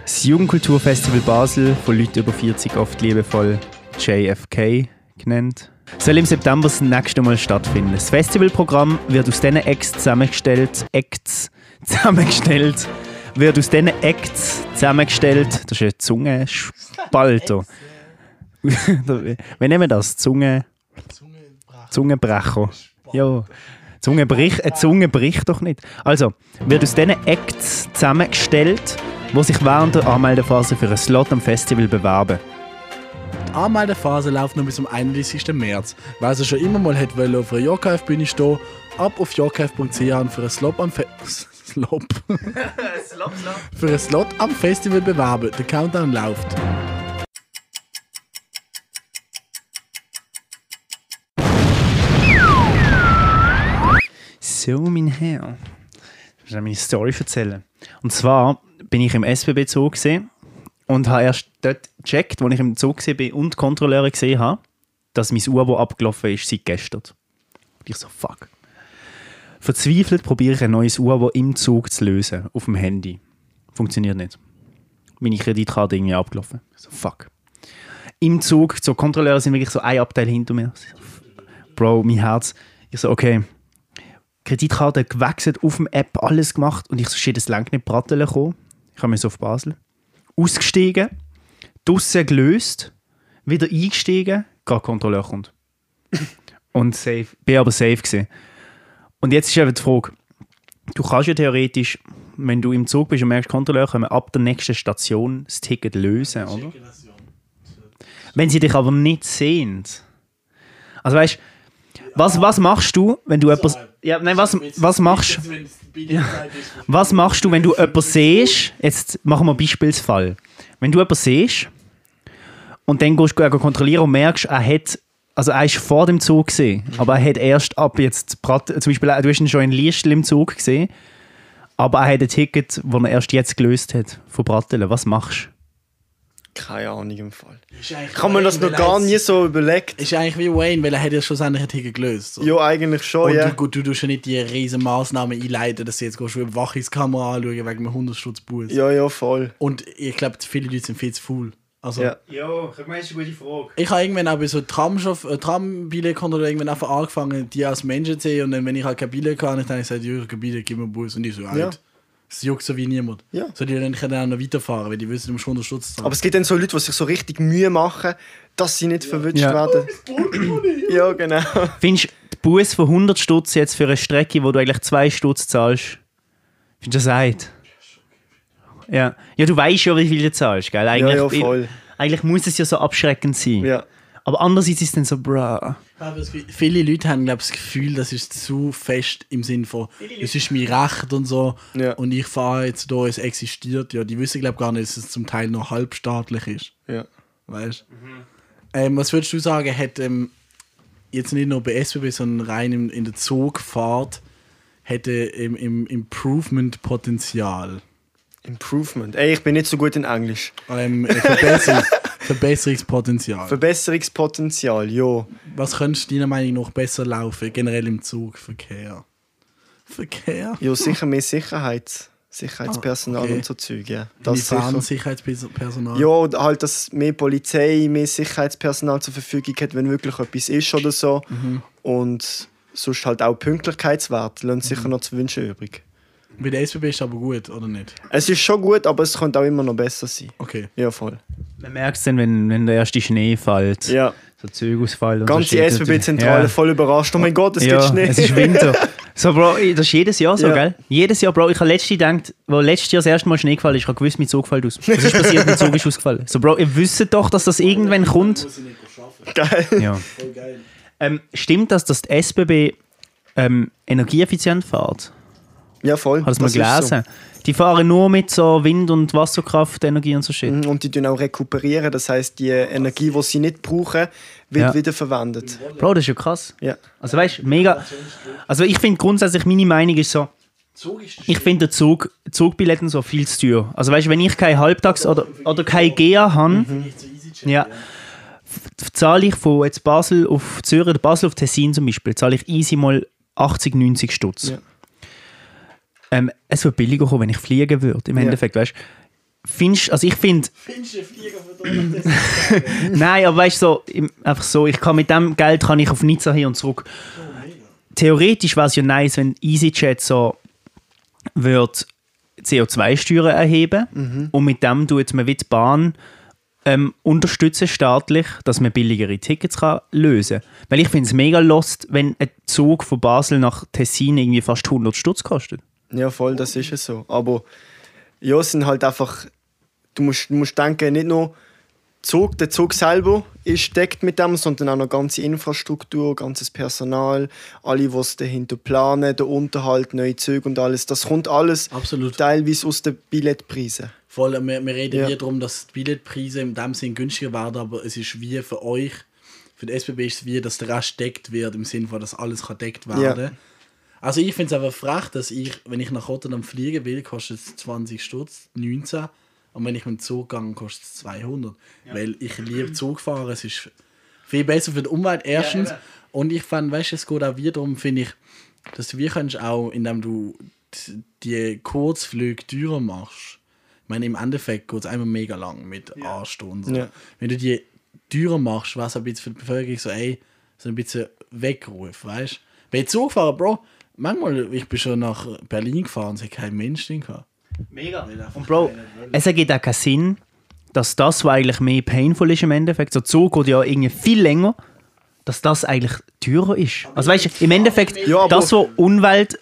Das Jugendkulturfestival Basel, von Leuten über 40 oft liebevoll JFK genannt, soll im September das nächste Mal stattfinden. Das Festivalprogramm wird aus diesen Acts zusammengestellt, Acts zusammengestellt, wird aus diesen Acts zusammengestellt, das ist ein Zungenspalter. Wir das? Zunge... Zungenbrecher. Ja. Zunge bricht, eine Zunge bricht doch nicht. Also, wird aus diesen Acts zusammengestellt, die sich während der Anmeldephase für einen Slot am Festival bewerben. Die Anmeldephase läuft noch bis zum 31. März. Wer also schon immer mal hätte auf einer JKF-Bühne stehen, ab auf jkf.ch und für einen Slot am Fe Slop. für einen Slot am Festival bewerben. Der Countdown läuft. So, mein Herr. Ich muss meine Story erzählen. Und zwar bin ich im SBB-Zug gesehen und habe erst dort gecheckt, als ich im Zug war und Kontrolleure gesehen habe, dass mein Uhr, abgelaufen ist, seit gestern. Und ich so, fuck. Verzweifelt probiere ich ein neues Uhr im Zug zu lösen, auf dem Handy. Funktioniert nicht. Meine Kreditkarte irgendwie abgelaufen. So, fuck. Im Zug, so Kontrolleure sind wirklich so ein Abteil hinter mir. Bro, mein Herz. Ich so, okay, Kreditkarte gewechselt, auf dem App alles gemacht und ich so, shit, es lang nicht Bratteln kommen. Ich habe mich so auf Basel. Ausgestiegen, draussen gelöst, wieder eingestiegen, gerade Kontrolleur kommt. und safe, bin aber safe gewesen. Und jetzt ist eben die Frage, du kannst ja theoretisch, wenn du im Zug bist und merkst, Kontrolleur kommen ab der nächsten Station das Ticket lösen, oder? Wenn sie dich aber nicht sehen. Also weißt was, was machst du, wenn du etwas. Ja, nein, was, was machst Was machst du, wenn du jemanden siehst? Jetzt machen wir Beispielsfall. Wenn du jemanden siehst und dann gehst du kontrollieren und merkst, er hat. Also er ist vor dem Zug gesehen, aber er hat erst ab jetzt, zum Beispiel, du hast ihn schon in Liestl im Zug gesehen, aber er hat ein Ticket, das er erst jetzt gelöst hat, von Brattelen. Was machst Keine Ahnung im Fall. Kann man das noch gar nie so überlegt? Ist eigentlich wie Wayne, weil er hat ja schlussendlich ein Ticket gelöst. So. Ja, eigentlich schon, Und ja. du, gut, du tust ja nicht die riesen Maßnahmen einleiten, dass du jetzt gehst, eine Wachungskamera anschauen wegen einem 100 Stutz Bus. Ja, ja, voll. Und ich glaube, viele Leute sind viel zu faul. Also, Ja. Ja, ich meine, das ist eine gute Frage. Ich habe irgendwann auch bei so Tramschaff- äh, Trambilletkontrolle irgendwann einfach angefangen, die als Menschen zu sehen. Und dann, wenn ich halt kein Billett hatte, dann habe ich gesagt, ja, ich habe kein Billett, gib mir einen Bus. Und die so, halt. Ja. Es juckt so wie niemand. Ja. So, die dann können auch noch weiterfahren, weil die wissen, du musst 100 Stutz zahlen. Aber es gibt dann so Leute, die sich so richtig Mühe machen, dass sie nicht verwünscht Ja. werden. ja, genau. Findest du die Buß von 100 Stutz jetzt für eine Strecke, wo du eigentlich 2 Stutz zahlst? Findest du das leid? Ja. ja, du weißt ja, wie viel du zahlst, gell? Eigentlich, ja, voll. eigentlich muss es ja so abschreckend sein. Ja. Aber andererseits ist es dann so, bruh. Viele Leute haben glaub, ich, das Gefühl, das ist zu fest im Sinn von, es ist mein Recht und so. Ja. Und ich fahre jetzt da, es existiert. Ja, die wissen glaube gar nicht, dass es zum Teil noch halbstaatlich ist. Ja. Weißt ähm, Was würdest du sagen, hat ähm, jetzt nicht nur bei SBB, sondern rein in, in der Zugfahrt, hätte im, im Improvement-Potenzial? Improvement. Ey, ich bin nicht so gut in Englisch. Ähm, Verbesserungs Verbesserungspotenzial. Verbesserungspotenzial, ja. Was könnte deiner Meinung nach besser laufen, generell im Zugverkehr? Verkehr? Ja, sicher mehr Sicherheit. Sicherheitspersonal Ah, okay. und so Zeug, ja. Das sicher. Sicherheitspersonal? Ja, und halt, dass mehr Polizei, mehr Sicherheitspersonal zur Verfügung hat, wenn wirklich etwas ist oder so. Mhm. Und sonst halt auch Pünktlichkeitswert lassen Mhm. sicher noch zu wünschen übrig. Bei der SBB ist es aber gut, oder nicht? Es ist schon gut, aber es könnte auch immer noch besser sein. Okay. Ja, voll. Man merkt es dann, wenn, wenn der erste Schnee fällt. Ja. So Zügausfall und Ganze so. SBB-Zentrale Ja. voll überrascht. Oh mein Gott, es ja, gibt Schnee. es ist Winter. So, Bro, das ist jedes Jahr so, Ja. gell? Jedes Jahr, Bro. Ich habe letztes Jahr gedacht, wo letztes Jahr das erste Mal Schnee gefallen ist, ich habe gewusst, mein Zug fällt aus. Was ist passiert? mein Zug ist ausgefallen. So, Bro, ihr wisst doch, dass das irgendwann kommt. Geil. Ja. Ähm, stimmt das, dass die SBB ähm, energieeffizient fährt? Ja, voll. Mal Das ist gelesen? Die fahren nur mit so Wind- und Wasserkraftenergie und so Shit. Mhm, Und die tun auch rekuperieren. Das heißt, die Energie, die sie nicht brauchen, wird Ja. wiederverwendet. Bro, das ist ja krass. Ja. Also weißt du, mega. Also ich finde grundsätzlich, meine Meinung ist so, ich finde den Zug, Zugbilletten so viel zu teuer. Also weißt du, wenn ich kein Halbtags- oder, oder kein GEA habe, Mhm. ja, zahle ich von jetzt Basel auf Zürich oder Basel auf Tessin zum Beispiel, zahle ich easy mal 80, 90 Stutz. Ja. Ähm, es wird billiger kommen, wenn ich fliegen würde, im Ja. Endeffekt, weißt du. Findest, also ich finde, Findest du einen Flieger für Donald Nein, aber weißt du, so, einfach so, ich kann mit dem Geld kann ich auf Nizza hin und zurück. Theoretisch wäre es ja nice, wenn EasyJet so wird CO2-Steuern erheben und mit dem tut man wie die Bahn ähm, unterstützen staatlich, dass man billigere Tickets kann lösen kann. Weil ich finde es mega lost, wenn ein Zug von Basel nach Tessin irgendwie fast 100 Stutz kostet. Ja, voll, das ist es so. Aber ja, es sind halt einfach. Du musst, du musst denken, nicht nur Zug, der Zug selber ist deckt mit dem, sondern auch noch ganze Infrastruktur, ganzes Personal, alle, es dahinter planen, der Unterhalt, neue Züge und alles. Das kommt alles Absolut. teilweise aus den Billetpreisen. Voll, wir, wir reden Ja. hier darum, dass die Billetpreise in dem Sinn günstiger werden, aber es ist wie für euch, für die SBB ist es wie, dass der Rest deckt wird, im Sinne von, dass alles kann deckt werden. Also ich finde es einfach frech, dass ich, wenn ich nach Rotterdam fliegen will, kostet es 20 Stutz, 19. Und wenn ich mit dem Zug gehe, kostet es 200. Weil ich liebe Zugfahren, es ist viel besser für die Umwelt erstens. und ich fand, weißt du, es geht auch wieder darum, finde ich, dass du wie kannst auch, indem du die Kurzflüge teurer machst. Ich meine, im Endeffekt geht es einfach mega lang mit Anstunden. So. Ja. Wenn du die teurer machst, was ein bisschen für die Bevölkerung so, ey, so ein bisschen Weckruf, weißt du? Bei Zugfahren, Bro, manchmal, ich bin schon nach Berlin gefahren, es hat kein Mensch drin gehabt. Mega. Und Bro, es ergibt auch keinen Sinn, dass das, was eigentlich mehr painful ist im Endeffekt, so Zug geht ja irgendwie viel länger, dass das eigentlich teurer ist. Also weißt du, im Endeffekt, Ja, das, was Umwelt,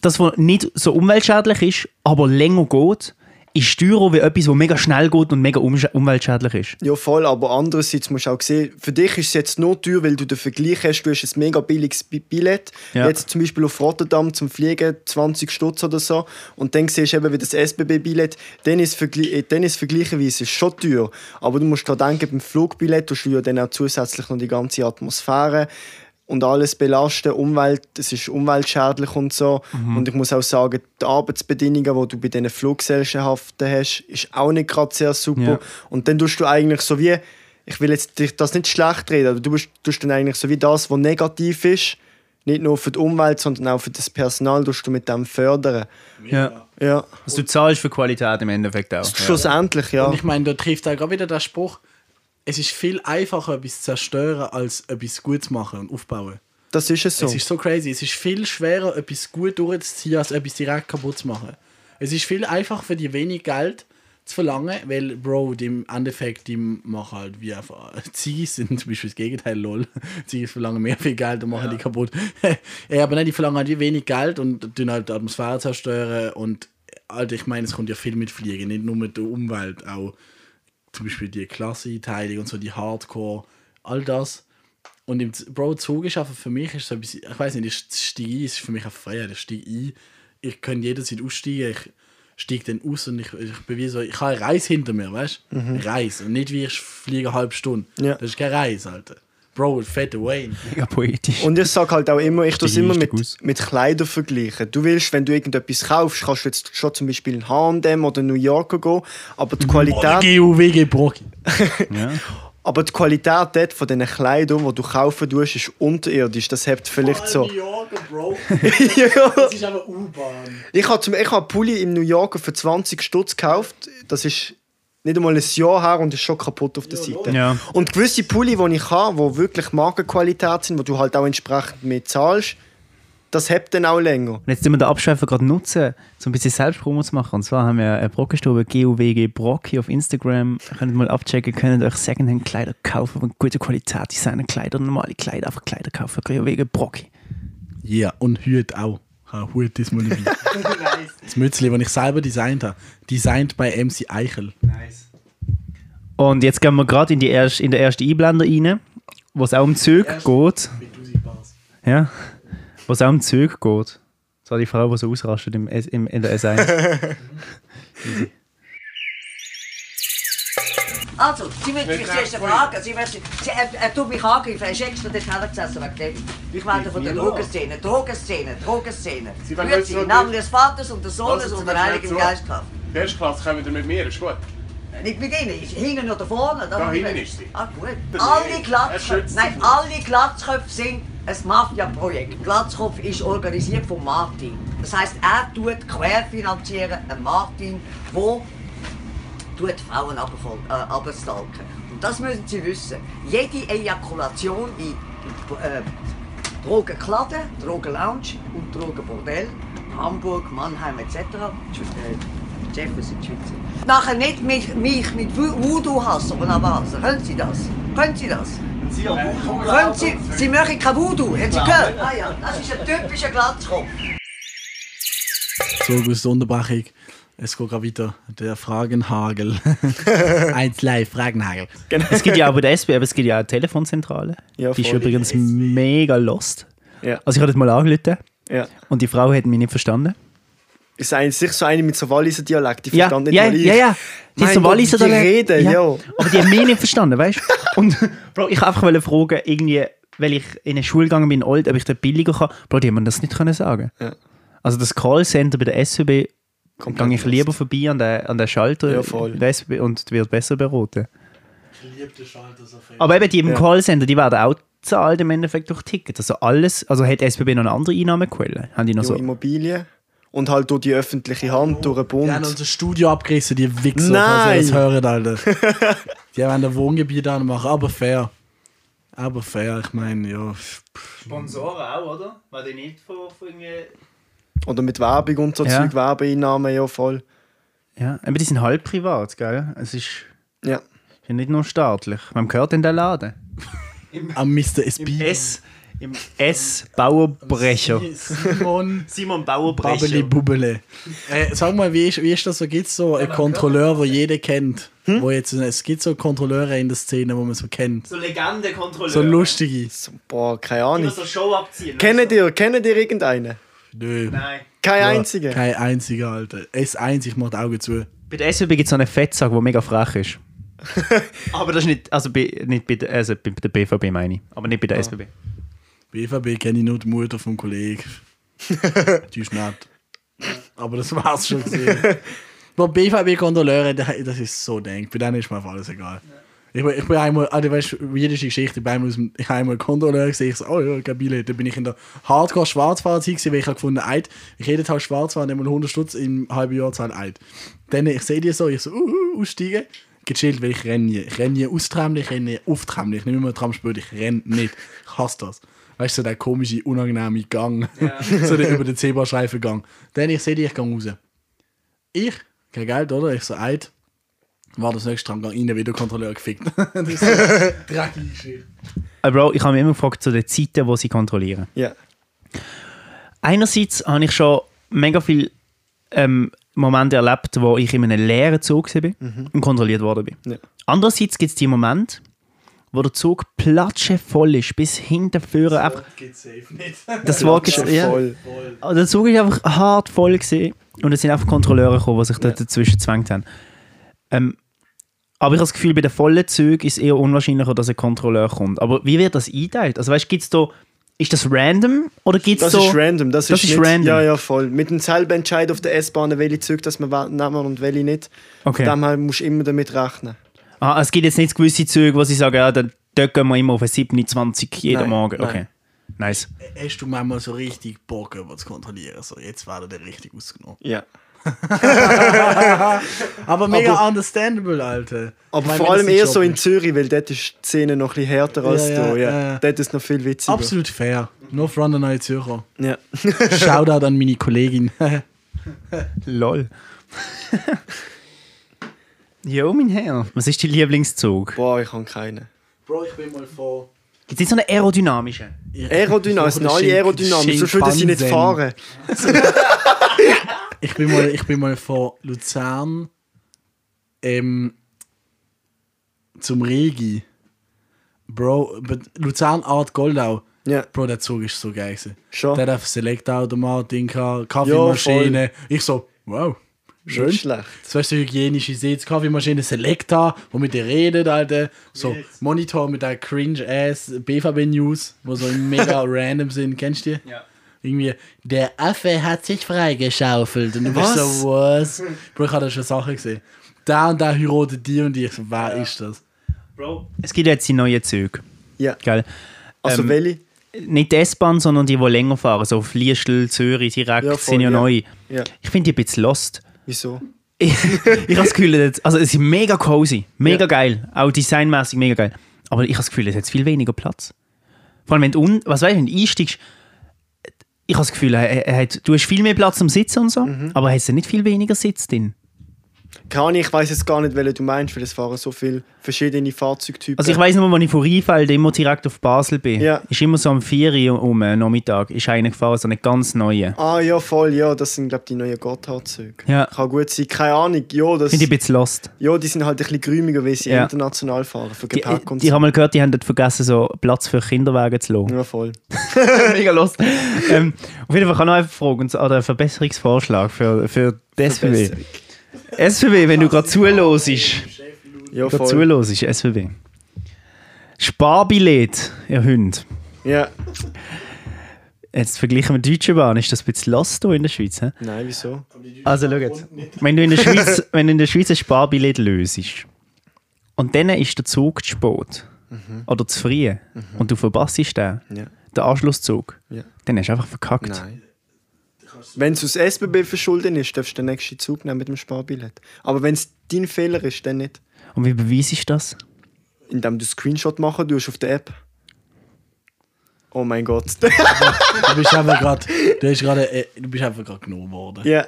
das, was nicht so umweltschädlich ist, aber länger geht, ist teurer wie etwas, was mega schnell geht und mega umweltschädlich ist. Ja, voll, aber andererseits musst du auch sehen, für dich ist es jetzt nur teuer, weil du den Vergleich hast, du hast ein mega billiges Bi- Billett, Ja. jetzt zum Beispiel auf Rotterdam zum Fliegen 20 Stutz oder so und dann siehst du eben wie das SBB-Billett, dann ist, äh, dann ist vergleicherweise schon teuer, aber du musst daran denken, beim Flugbillett tust du ja dann auch zusätzlich noch die ganze Atmosphäre und alles belasten, Umwelt, es ist umweltschädlich und so. Mhm. Und ich muss auch sagen, die Arbeitsbedingungen, die du bei diesen Fluggesellschaften hast, ist auch nicht gerade sehr super. Ja. Und dann tust du eigentlich so wie, ich will jetzt dich das nicht schlecht reden, aber du bist, tust dann eigentlich so wie das, was negativ ist, nicht nur für die Umwelt, sondern auch für das Personal, tust du mit dem fördern. Ja. Ja, Also du zahlst für Qualität im Endeffekt auch. schlussendlich, ja. Und ich meine, da trifft auch gerade wieder der Spruch, es ist viel einfacher, etwas zu zerstören, als etwas gut zu machen und aufbauen. Das ist es so. Es ist so crazy. Es ist viel schwerer, etwas gut durchzuziehen, als etwas direkt kaputt zu machen. Es ist viel einfacher für die wenig Geld zu verlangen, weil, Bro, die im Endeffekt, die machen halt wie einfach. Ziggis sind zum Beispiel das Gegenteil, lol. Ziggis verlangen mehr viel Geld und machen die kaputt. ja, aber nein, die verlangen halt wie wenig Geld und tun halt die Atmosphäre zerstören und Alter, ich meine, es kommt ja viel mit Fliegen, nicht nur mit der Umwelt, auch zum Beispiel die Klassenteilung und so, die Hardcore, all das. Und im Bro, Zug ist einfach für mich, ist so ein bisschen, ich weiß nicht, das Stieg ein ist für mich eine Freiheit. Ich steige ein, ich kann jederzeit aussteigen, ich steige dann aus und ich, ich bin wie so, ich habe eine Reise hinter mir, weißt du? Eine Reise. Und nicht wie ich fliege eine halbe Stunde. Ja. Das ist keine Reise, Alter. Bro, fette Wayne. Mega poetisch. Und ich sage halt auch immer, ich tue es immer mit, aus. mit Kleidern vergleichen. Du willst, wenn du irgendetwas kaufst, kannst du jetzt schon zum Beispiel in H&M oder New York gehen, aber die Oder Qualität, GUWG Brocki. ja. aber die Qualität dort von diesen Kleidern, die du kaufen tust, ist unterirdisch. Das hebt vielleicht so. Yorker, Bro. ja. Das ist aber U-Bahn. Ich habe zum- ich habe einen Pulli im New Yorker für 20 Stutz gekauft. Das ist nicht einmal ein Jahr her und ist schon kaputt auf der Seite. Ja. Und gewisse Pulli, die ich habe, die wirklich Markenqualität sind, wo du halt auch entsprechend mehr zahlst, das hebt dann auch länger. Und jetzt müssen wir den Abschweifer gerade nutzen, um ein bisschen Selbstpromo zu machen. Und zwar haben wir eine Brockenstube GUWG Brocki auf Instagram. Ihr könnt mal abchecken, könnt euch Secondhand Kleider kaufen von guter Qualität, Designer-Kleider, normale Kleider, einfach Kleider kaufen. GUWG Brocki. Ja, und Hüte auch. Habe Hut diesmal dabei. Das Mützli, das ich selber designt habe. Designt bei MC Eichel. Und jetzt gehen wir gerade in, die erst, in den ersten Einblender rein, wo es auch um Züge geht. Ja, wo es auch um Züge geht. Das war die Frau, die so ausrastet im, im, in der S1. Also, Sie müssen mich zuerst fragen. Sie Sie, er, er tut mich angreifen, er ist extra dort hergesessen wegen dem. Ich werde von der Drogenszene, Drogenszene, Drogenszene. Sie so im Namen des Vaters und des Sohnes und der Heiligen zu. Geist haben. Erste Klasse kommen wir mit mir, ist gut. Nicht mit Ihnen, hinten oder vorne. Da hinten ist sie. Ah, gut. Alle Glatzköpfe, nein, alle Glatzköpfe sind ein Mafia-Projekt. Glatzkopf ist organisiert von Martin. Das heisst, er tut querfinanzieren, ein Martin, wo tut Frauen abfol- äh, abstalken. Und das müssen Sie wissen. Jede Ejakulation in äh, Drogenkladen, Drogenlounge und Drogenbordell, Hamburg, Mannheim etc. Äh, Jefferson, Schweizer. Nachher nicht mich, mich mit Vo- Voodoo hassen, aber hassen. Können Sie das? Können Sie das? Können Sie, Sie machen kein Voodoo, haben Sie gehört? Ah ja, das ist ein typischer Glatzkopf. So, der Unterbrechung. Es geht gerade weiter. Der Fragenhagel. Eins live, Fragenhagel. es gibt ja auch bei der SB, aber es gibt ja auch eine Telefonzentrale. Ja, die ist übrigens mega lost. Ja. Also ich habe das mal angerufen Ja. und die Frau hat mich nicht verstanden. Ist eigentlich sicher so eine mit so Walliser Dialekt, die Ja, verstand nicht ja, mal ich. ja, ja. Die Mein so Gott, Walliser die Dialekt. reden, ja. Aber die haben mich nicht verstanden, weißt du? Und Bro, ich wollte einfach fragen, irgendwie, weil ich in eine Schule gegangen bin, in Old, ob ich dort billiger kann. Bro, die haben mir das nicht können sagen. Ja. Also das Callcenter bei der SUB Komplett gehe ich lieber vorbei an den, an den Schalter Ja, und wird besser beraten. Aber eben die im Callcenter, die werden auch zahlt im Endeffekt durch Tickets. Also alles, also hat SBB noch eine andere Einnahmequelle? Haben die noch Ja, so? Immobilien. Und halt durch die öffentliche Hand, durch den Bund. Die haben unser Studio abgerissen, die Wichser, Nein! falls ihr das hören, Alter. die haben ein Wohngebiet anmachen, aber fair. Aber fair, ich meine, ja. Sponsoren auch, oder? War die nicht von, irgendwie... Oder mit Werbung und so Ja. Zeug, Werbeeinnahmen, ja voll. Ja, aber die sind halb privat, gell? Es ist Ja. ja nicht nur staatlich. Man gehört in den Laden. Am Mr. SB. S, im S Bauerbrecher. Simon Simon Babbeli Bubbele. Äh, sag mal, wie ist, wie ist das so? Gibt es so einen Kontrolleur, den jeder kennt? Wo jetzt, es gibt so Kontrolleure in der Szene, wo man so kennt. So Legende-Kontrolleur. So lustige. So, boah, keine Ahnung. Show abziehen. Kennt ihr, kennt ihr irgendeinen? Nö. Nein. Kein Ja, einziger. Kein einziger, Alter. S1, ich mach die Augen zu. Bei der SWB gibt es so einen Fettsack, der mega frech ist. aber das ist nicht, also bei, nicht bei, der, also bei der BVB meine ich, aber nicht bei der SBB. BVB kenne ich nur die Mutter vom Kollegen. die ist nett. Aber das war's schon gesehen. Aber BVB-Kontrolleure, das ist so denk. Bei denen ist mir auf alles egal. Ich, bin- ich bin einmal, also weißt du, jede Geschichte, bei einem aus dem, ich einmal Kontrolleur gesehen, ich so, oh ja, Gabile, da bin ich in der Hardcore-Schwarzfahrerzeit gewesen, weil ich habe gefunden, Eid, ich jeden Tag schwarz fahren, einmal 100 Stutz im halben Jahr zahlt Eid. Dann, ich sehe die so, ich so, uh, uh, aussteigen, gechillt, weil ich renne nie. Ich renne nie aus Tramli, ich renne nie auf Tramli, ich nehme immer Tram spät, ich renne nicht. Ich hasse das. Weißt du, so der komische, unangenehme Gang. so der über den Zebrastreifen Gang. Dann, ich sehe die, ich gehe raus. Ich, kein Geld, oder? Ich so, eid. War das nächste Dran, rein, wieder Kontrolleur gefickt. das ist so Geschichte. Äh, Bro, ich habe mich immer gefragt zu den Zeiten, wo sie kontrollieren. Ja. Einerseits habe ich schon mega viele ähm, Momente erlebt, wo ich in einem leeren Zug war und kontrolliert worden bin. Ja. Andererseits gibt es die Momente, wo der Zug platschevoll ist, bis hinten vorne einfach... Geht safe nicht. Das Wort ja. Voll. Also Der Zug ist einfach hart voll gewesen. und es sind einfach Kontrolleure gekommen, die sich dort dazwischen gezwängt haben. Ähm, aber ich habe das Gefühl, bei den vollen Zügen ist es eher unwahrscheinlicher, dass ein Kontrolleur kommt. Aber wie wird das eingeteilt? Also weißt, gibt's da, ist das random oder gibt es Das so... ist random. Das, Das ist, ist nicht, random. Ja, ja, voll. Mit dem selben Entscheid auf der S-Bahn, welche Züge dass man nehmen und welche nicht. Okay. Von dem her musst du immer damit rechnen. Ah, es gibt jetzt nicht gewisse Züge, wo sie sagen, ja, dann, dort gehen wir immer auf eine 27 jeden Nein, Morgen. nein. Okay. Nice. Hast du manchmal so richtig Bock, über zu kontrollieren? So, jetzt war der richtig ausgenommen. Ja. Aber mega understandable, Alter. Aber meine, vor allem eher so in. Zürich, weil dort ist die Szene noch ein bisschen härter als Ja, da. ja, Ja. ja. Dort ist noch viel witziger. Absolut fair. No front an neue Zürcher. Ja. Shoutout an meine Kollegin. Lol. jo, mein Herr. Was ist dein Lieblingszug? Boah, ich habe keine. Bro, ich bin mal vor. Gibt es nicht so einen aerodynamischen? Aerodynamik, sind alle aerodynamisch, sonst würden sie nicht fahren. Ich bin mal, ich bin mal von Luzern ähm, zum Regi. Bro, Luzern Art Goldau. Ja. Bro, der Zug ist so geil. gewesen. Schon. Der hat ein Select-Automat, Ding, gehabt, Kaffeemaschine. ich so, wow, schön. Nicht schlecht. Das weißt du, hygienische Sitz, Kaffeemaschine, Selecta, wo mit dir redet, Alter. So, Monitor mit der cringe-ass BVB-News, wo so mega random sind. Kennst du die? Ja. Irgendwie, der Affe hat sich freigeschaufelt. Und du bist Was? so, was? Bro, ich habe da schon Sachen gesehen. Der und der heiratet die und die. Ich so, wer ist das? Bro. Es gibt jetzt die neuen Züge. Ja. Gell? Also Ähm, welche? Nicht die S-Bahn, sondern die, die länger fahren. So auf Liestel, Zürich direkt, Ja, voll, sind ja, ja. neu. Ja. Ich finde die ein bisschen lost. Wieso? ich ich habe das Gefühl, also es ist mega cozy, mega Ja. geil, auch designmäßig mega geil. Aber ich habe das Gefühl, es hat viel weniger Platz. Vor allem, wenn du, un, was weißt, wenn du einsteigst, ich habe das Gefühl, er, er hat, du hast viel mehr Platz zum Sitzen und so, Mhm. aber hast du nicht viel weniger Sitz drin. Keine ich weiß jetzt gar nicht, welche du meinst, weil es fahren so viele verschiedene Fahrzeugtypen. Also ich weiß nur, wenn ich von Rheinfeld immer direkt auf Basel bin, Ja. ist immer so am 4 Uhr um äh, Nachmittag, ist einer gefahren, so eine ganz neue. Ah ja, voll, ja, das sind glaube ich die neuen Gotthard-Züge. Ja. Kann gut sein, keine Ahnung. Ja, das, Finde ich ein bisschen lost. ja, die sind halt ein bisschen grümiger, weil sie Ja. international fahren, für Die, Gepäck und die so. haben mal gehört, die haben dort vergessen, so Platz für Kinderwagen zu lassen. Ja, voll. Mega lost. ähm, auf jeden Fall kann ich noch eine Frage oder einen Verbesserungsvorschlag für, für die SBB. Verbesserung. SBB, wenn du gerade zuhörst, Ja, gerade zuhörst, SBB. Sparbillett, ihr Hund. Ja. Jetzt vergleichen wir die Deutsche Bahn, ist das ein bisschen lost in der Schweiz? He? Nein, wieso? Also schau jetzt. Wenn du in der Schweiz, wenn du in der Schweiz ein Sparbillett löst und dann ist der Zug zu spät oder zu früh und du verpasst den, Ja. den Anschlusszug, Ja. dann hast du einfach verkackt. Nein. Wenn es aus SBB verschuldet ist, darfst du den nächsten Zug nehmen mit dem Sparbillett. Aber wenn es dein Fehler ist, dann nicht. Und wie beweise ich das? Indem du Screenshot machen tust auf der App. Oh mein Gott. Du bist einfach gerade, du gerade, äh, du bist einfach gerade genommen worden. ja,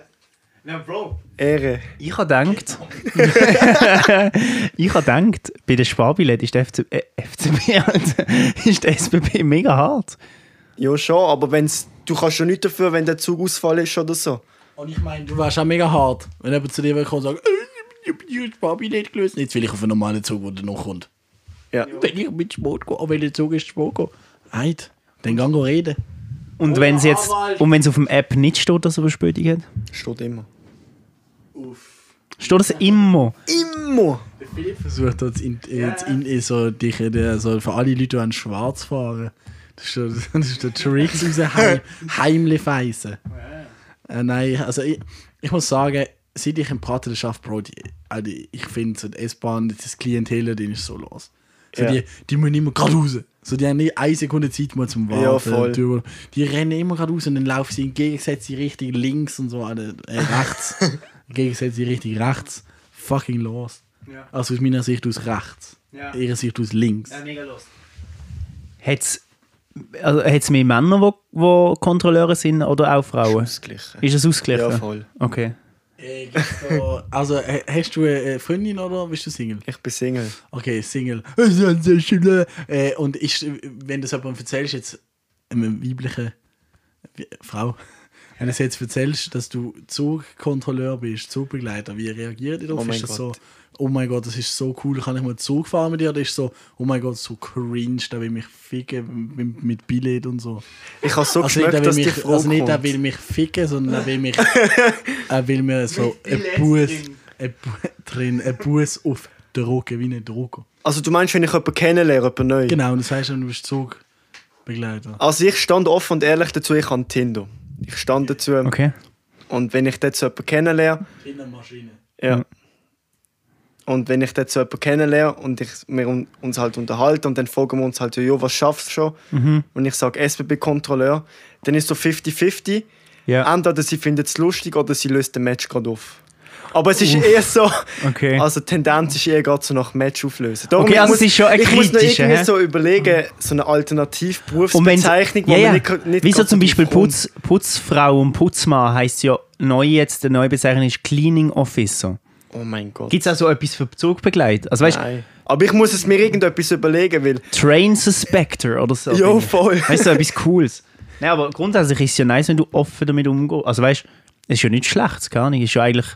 Ja, Bro. Ehre. Ich habe gedacht, ich habe gedacht, bei den Sparbillett ist der FC, äh, FCB, Alter, ist der SBB mega hart. Ja, schon, aber wenn's, du kannst ja nichts dafür, wenn der Zug ausfallen ist oder so. Und ich meine, du wärst auch mega hart, wenn jemand zu dir will kommen und sagt, äh, ich hab die Sparbillett gelöst. Jetzt will ich auf einen normalen Zug, der noch kommt. Ja. Wenn ich mit Sport gehe, aber wenn der Zug ist Sport gehe. Eid, dann gehen wir reden. Und wenn es jetzt, und wenn es auf dem App nicht steht, dass er Verspätung hat, Steht immer. steht das immer. Immer! Der Philipp versucht jetzt in, in, in so, dich, so für alle Leute, die an schwarz fahren. Das ist der, das ist der Trick raus, heim, heimlich feisen. Äh, nein, also ich, ich muss sagen, seit ich im Prater schaffe, Bro, die, also ich finde so die S-Bahn, das Klientel, den ist so los. So Ja. die, die müssen immer gerade raus. So, die haben nicht eine Sekunde Zeit mal zum Warten. Ja, voll. Die, die rennen immer gerade raus und dann laufen sie in gegensätzliche Richtung links und so, äh, rechts. gegensätzliche Richtung rechts. Fucking los. Also aus meiner Sicht aus rechts. Ja. Ihrer Sicht aus links. mega los. Hat es also, mehr Männer, die wo, wo Kontrolleure sind oder auch Frauen? Ausgleichen. Ist es ausgeglichen? Ja, voll. Okay. Äh, da, also, äh, hast du eine Freundin oder bist du Single? Ich bin Single. Okay, Single. Äh, und ist, wenn du das jemandem erzählst, jetzt einem weiblichen wie- Frau, wenn du es jetzt erzählst, dass du Zugkontrolleur bist, Zugbegleiter, wie reagiert ihr darauf? Oh mein ist das Gott. so, oh mein Gott, das ist so cool, kann ich mal Zug fahren mit dir? Oder ist so, oh mein Gott, so cringe, da will mich ficken mit, mit Billett und so? Ich habe so Also nicht, geschmeckt, er will dass die mich, Frau also nicht, er will mich ficken, sondern er will mich, er will mir so ein Bus, ein drin, ein Bus auf Drogen, wie eine Droge. Also du meinst, wenn ich jemanden kennenlerne, jemanden neu? Genau, und das heißt, du bist Zugbegleiter. Also ich stand offen und ehrlich dazu, ich habe Tinder. Ich stand dazu. Okay. Und wenn ich dort so jemanden kennenlerne, Kindermaschine. ja. Und wenn ich dort so jemanden kennenlerne und ich, wir un- uns halt unterhalten und dann fragen wir uns halt, ja, was schaffst du schon? Mhm. Und ich sage SBB-Kontrolleur, dann ist so 50-50. Ja. Entweder sie findet es lustig oder sie löst den Match gerade auf. Aber es ist eher so, Okay. also die Tendenz ist eher gerade so nach Match auflösen. Darum, Okay, also muss, es ist schon ein Ich muss noch irgendwie so überlegen, so eine Alternativberufsbezeichnung, wo ja, ja. man nicht, nicht Wieso zum Beispiel. Putz, Putzfrau und Putzmann heisst ja neu jetzt, der neue Bezeichnung ist Cleaning Officer. Oh mein Gott. Gibt es auch so etwas für Zugbegleiter? Also weißt Nein. Aber ich muss es mir irgendetwas überlegen, weil Train Suspector oder so. Ja, voll. Weißt du, etwas Cooles. Nein, aber grundsätzlich ist es ja nice, wenn du offen damit umgehst. Also weißt du, es ist ja nichts Schlechtes, gar nicht. Es ist ja eigentlich.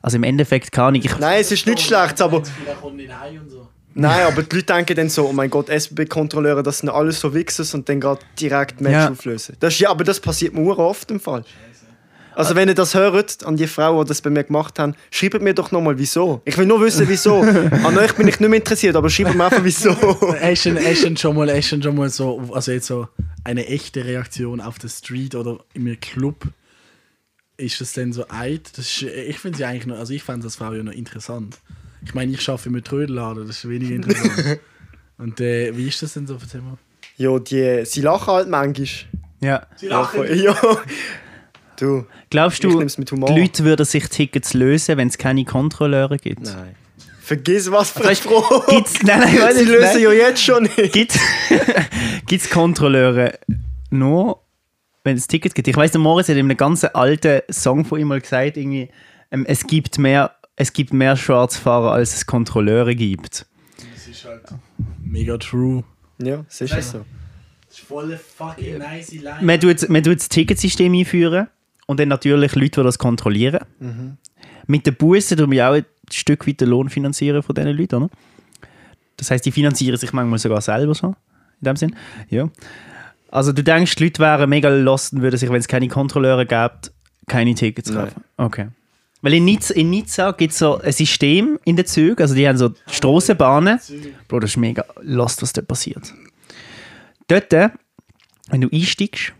Also im Endeffekt gar nicht. Ich, Nein, es ist nicht schlecht, aber Vielleicht kommt nicht heim und so. nein, aber die Leute denken dann so, oh mein Gott, SBB-Kontrolleure, das sind alles so Wichsers und dann gerade direkt Match Ja. auflösen. Das ist, ja, aber das passiert mir oft im Fall. Also wenn ihr das hört, an die Frauen, die das bei mir gemacht haben, schreibt mir doch nochmal wieso. Ich will nur wissen, wieso. An euch bin ich nicht mehr interessiert, aber schreibt mir einfach wieso. Hast du schon mal, hast schon mal so, also jetzt so eine echte Reaktion auf der Street oder im Club? Ist das denn so eid? Das ist, ich finde es ja eigentlich noch, also ich fand das Frau ja noch interessant. Ich meine, ich arbeite im Trödelladen, das ist weniger interessant. Und äh, wie ist das denn so für Thema? ja, die, sie lachen halt manchmal. ja. Ja, voll- ja. Du, Glaubst du, die. Leute würden sich Tickets lösen, wenn es keine Kontrolleure gibt? Nein. Vergiss was für eine Weißt- Frage. Gibt's, nein, nein, weiß Sie ich lösen ja jetzt schon nicht. Gibt es Kontrolleure nur, wenn es Tickets gibt? Ich weiß, der Moritz hat in einem ganz alten Song von ihm mal gesagt, irgendwie, ähm, es, gibt mehr, es gibt mehr Schwarzfahrer, als es Kontrolleure gibt. Das ist halt mega true. Ja, ja so. Das ist voll fucking nice Line. Man tut, man tut das Ticketsystem einführen und dann natürlich Leute, die das kontrollieren. Mit den Bussen tun wir auch ein Stück weit den Lohn finanzieren von diesen Leuten, oder? Das heißt, die finanzieren sich manchmal sogar selber so, in dem Sinn. Ja. Also du denkst, die Leute wären mega lost und würden sich, wenn es keine Kontrolleure gibt, keine Tickets Nein. kaufen. Okay. Weil in Nizza, in Nizza gibt es so ein System in den Zügen, also die haben so Strassenbahnen. Bro, das ist mega lost, was dort passiert. Dort, wenn du einsteigst,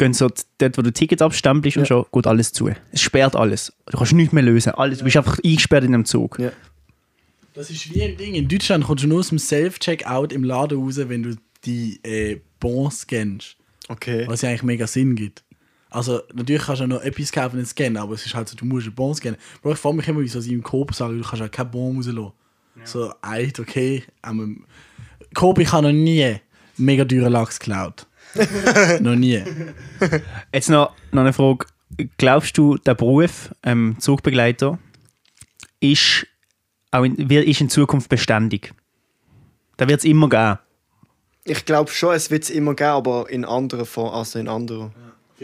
gehen so dort, wo du Ticket abstempelst und schon, geht alles zu. Es sperrt alles. Du kannst nichts mehr lösen. Alles. Du bist einfach eingesperrt in einem Zug. Ja. Das ist wie ein Ding. In Deutschland kommst du nur aus dem Self-Checkout im Laden raus, wenn du die äh, Bons scannst. Okay. Was ja eigentlich mega Sinn gibt. Also, natürlich kannst du ja noch etwas kaufen und scannen, aber es ist halt so, du musst einen Bon scannen. Bro, ich frage mich immer, wieso sie im Coop sagen, du kannst ja keinen Bon rauslassen. So, eid, okay. Coop, ich habe noch nie mega teuren Lachs geklaut. noch nie. Jetzt noch, noch eine Frage. Glaubst du, der Beruf ähm, Zugbegleiter ist, auch in, wird- ist in Zukunft beständig? Da wird es immer geben. Ich glaube schon, es wird es immer geben, aber in anderen Form, also in anderer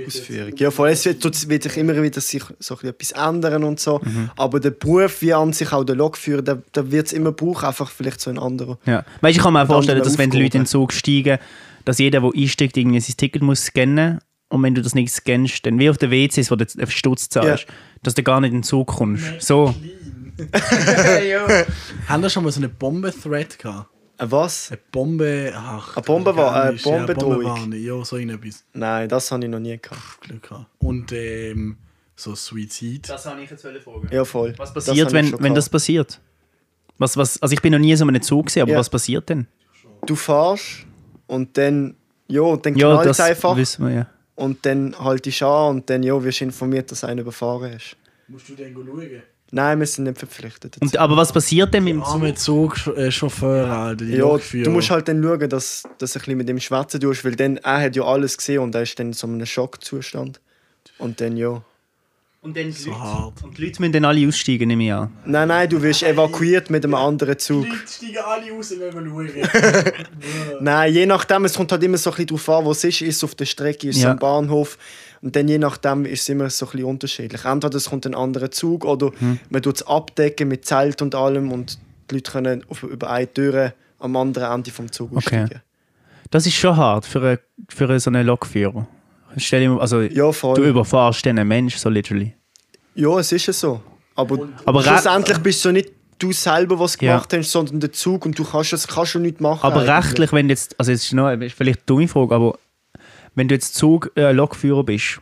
Ausführung. Ja, vor allem es wird, sich immer wieder sich so ein bisschen etwas ändern und so. Mhm. Aber der Beruf, wie an sich auch der Lokführer, der, der wird es immer brauchen, einfach vielleicht so ein anderer. Ja. Weißt, ich kann mir auch vorstellen, dass wenn die Leute in den. Zug steigen, dass jeder, der einsteigt, irgendwie sein Ticket muss scannen und wenn du das nicht scannst, dann wie auf der WCs, wo du den Stutz zahlst, dass du gar nicht in den Zug kommst. So. Haben wir schon mal so eine Bombe-Threat gehabt? Äh, was? Eine Bombe. Ach, Eine Bombe war- eine organisch, ja, Ja, so irgendetwas. Nein, das habe ich noch nie gehabt. Glück gehabt. Und ähm, so Suizid. Das habe ich jetzt fragen. Ja, voll. Was passiert, wenn, wenn das passiert? Was, was, also ich bin noch nie in so einem Zug gesehen, aber Ja. was passiert denn? Du fährst und dann, ja, dann Ja, knallt es einfach wissen wir ja. und dann haltest du an und dann ja, wirst du informiert, dass du einen überfahren hast. Musst du den schauen? Nein, wir sind nicht verpflichtet. dazu. Und, aber was passiert denn mit dem Zug? Zugchauffeur, Alter. Die Ja, du musst halt dann schauen, dass, dass du ein bisschen mit dem schwätzen tust, weil dann, er hat ja alles gesehen und er ist dann in so einem Schockzustand. Und dann ja. Und dann So hart. Und die Leute müssen dann alle aussteigen, nehme ich an. Nein, nein, du wirst evakuiert mit einem anderen Zug. steigen alle raus, wenn wir schauen. Nein, je nachdem, es kommt halt immer so ein bisschen darauf an, wo es ist. Ist es auf der Strecke, ist es Ja. am Bahnhof. Und dann je nachdem ist es immer so ein bisschen unterschiedlich. Entweder es kommt ein anderer Zug oder Hm. man tut es abdecken mit Zelt und allem und die Leute können auf, über eine Tür am anderen Ende vom Zug Okay. aussteigen. Das ist schon hart für, eine, für eine, so einen Lokführer. Stell dir also, Ja, du überfahrst dann einen Mensch, so literally. Ja, es ist ja so. Aber, Aber schlussendlich bist du nicht du selber, was Ja. gemacht hast, sondern der Zug und du kannst es kannst schon nicht machen. Aber eigentlich. rechtlich, wenn du jetzt, also jetzt ist noch ist vielleicht eine dumme Frage, aber wenn du jetzt Zug äh, Lokführer bist,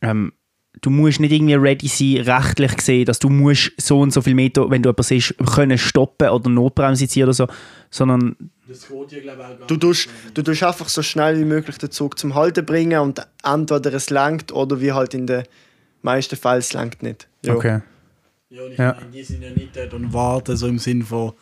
ähm, du musst nicht irgendwie ready sein, rechtlich gesehen, dass du musst so und so viel Meter, wenn du jemanden siehst, können stoppen oder Notbremse ziehen oder so, sondern Das geht ja, glaube ich, auch gar Du tust, du tust einfach so schnell wie möglich den Zug zum Halten bringen und entweder es lenkt oder wie halt in den meisten Fällen es lenkt nicht. Ja. okay. Ja, und ich Ja. meine, die sind ja nicht dort und warten so im Sinn von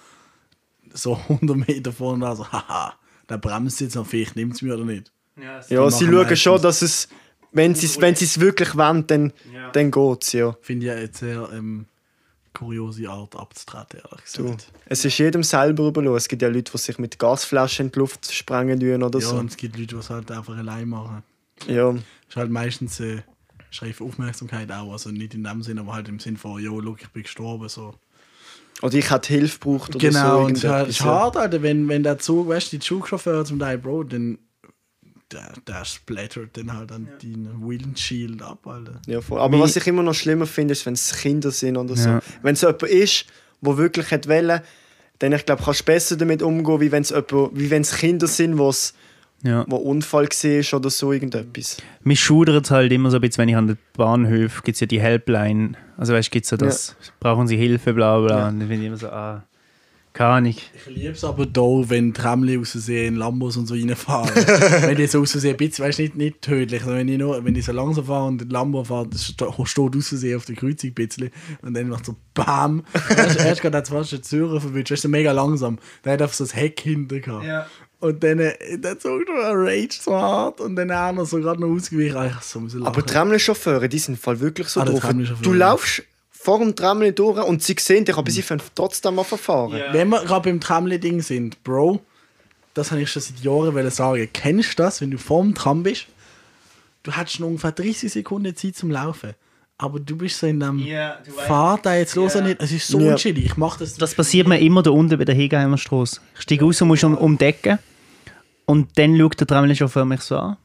so 100 Meter vorne, also haha, der bremst jetzt noch, vielleicht nimmt es mir oder nicht. Ja, sie schauen meistens- schon, dass es, wenn sie es wenn sie's wirklich wollen, dann, dann geht es, ja. Finde ich ja jetzt sehr ähm, kuriose Art abzutreten, ehrlich Du, gesagt. es ist jedem selber überlassen. Es gibt ja Leute, die sich mit Gasflaschen in die Luft sprengen oder Ja, so. und es gibt Leute, die es halt einfach allein machen. Ja. ist halt meistens äh, schreib Aufmerksamkeit auch, also nicht in dem Sinn, aber halt im Sinn von, jo, look, ich bin gestorben, so. Oder ich hätte Hilfe gebraucht oder so. Genau, und es hart, Alter, wenn, wenn der Zug, weißt du, die Zugchauffeur zum Teil, Bro, dann der, der splattert dann halt an deinen Windshield ab, Alter. Ja, voll. Aber was ich immer noch schlimmer finde, ist, wenn es Kinder sind oder so. Ja. Wenn es jemand ist, der wirklich hat wollen, dann ich glaube, kannst du besser damit umgehen, wie wenn es jemand- wie wenn es Kinder sind, wo's, Ja. wo Unfall war oder so irgendetwas. Mich schudert halt immer so ein bisschen, wenn ich an den Bahnhöfen, gibt es ja die Helpline, also weißt du, gibt es ja das, brauchen sie Hilfe, bla bla, Ja. und dann finde ich immer so, ah, keine Ahnung. Ich liebe es aber da, wenn Tramli aus Versehen Lambos und so reinfahren. wenn die so aus Versehen, ein bisschen, weißt du, nicht, nicht tödlich, sondern wenn ich, nur, wenn ich so langsam fahre und Lambo fährt, steht aus Versehen auf der Kreuzung ein bisschen und dann macht so BAM. Weißt du, erst gerade hat fast den Zürcher verwünscht, weißt du, mega langsam. Der hat einfach so das Heck hinter gehabt. Und dann, äh, der Zug rage so hart und dann auch noch so gerade noch ausgewichen. Ah, Ich so lachen. Aber Tramli-Chauffeure, die sind voll wirklich so Ah, drauf. Du laufst vor dem Tramli durch und sie sehen dich, aber sie können trotzdem mal verfahren. Wenn wir gerade beim Tramli-Ding sind, Bro, das habe ich schon seit Jahren sagen. Kennst du das, wenn du vorm Tram bist? Du hast noch ungefähr 30 Sekunden Zeit zum Laufen. Aber du bist so in dem weißt- Fahr da jetzt los oder nicht. Es ist so Ja. unschillig. Ich mache das. Das passiert mir immer da unten bei der Hegeheimer Straße. Ich steige raus und muss um, umdecken und dann schaut der Tramlinchauffeur mich so an,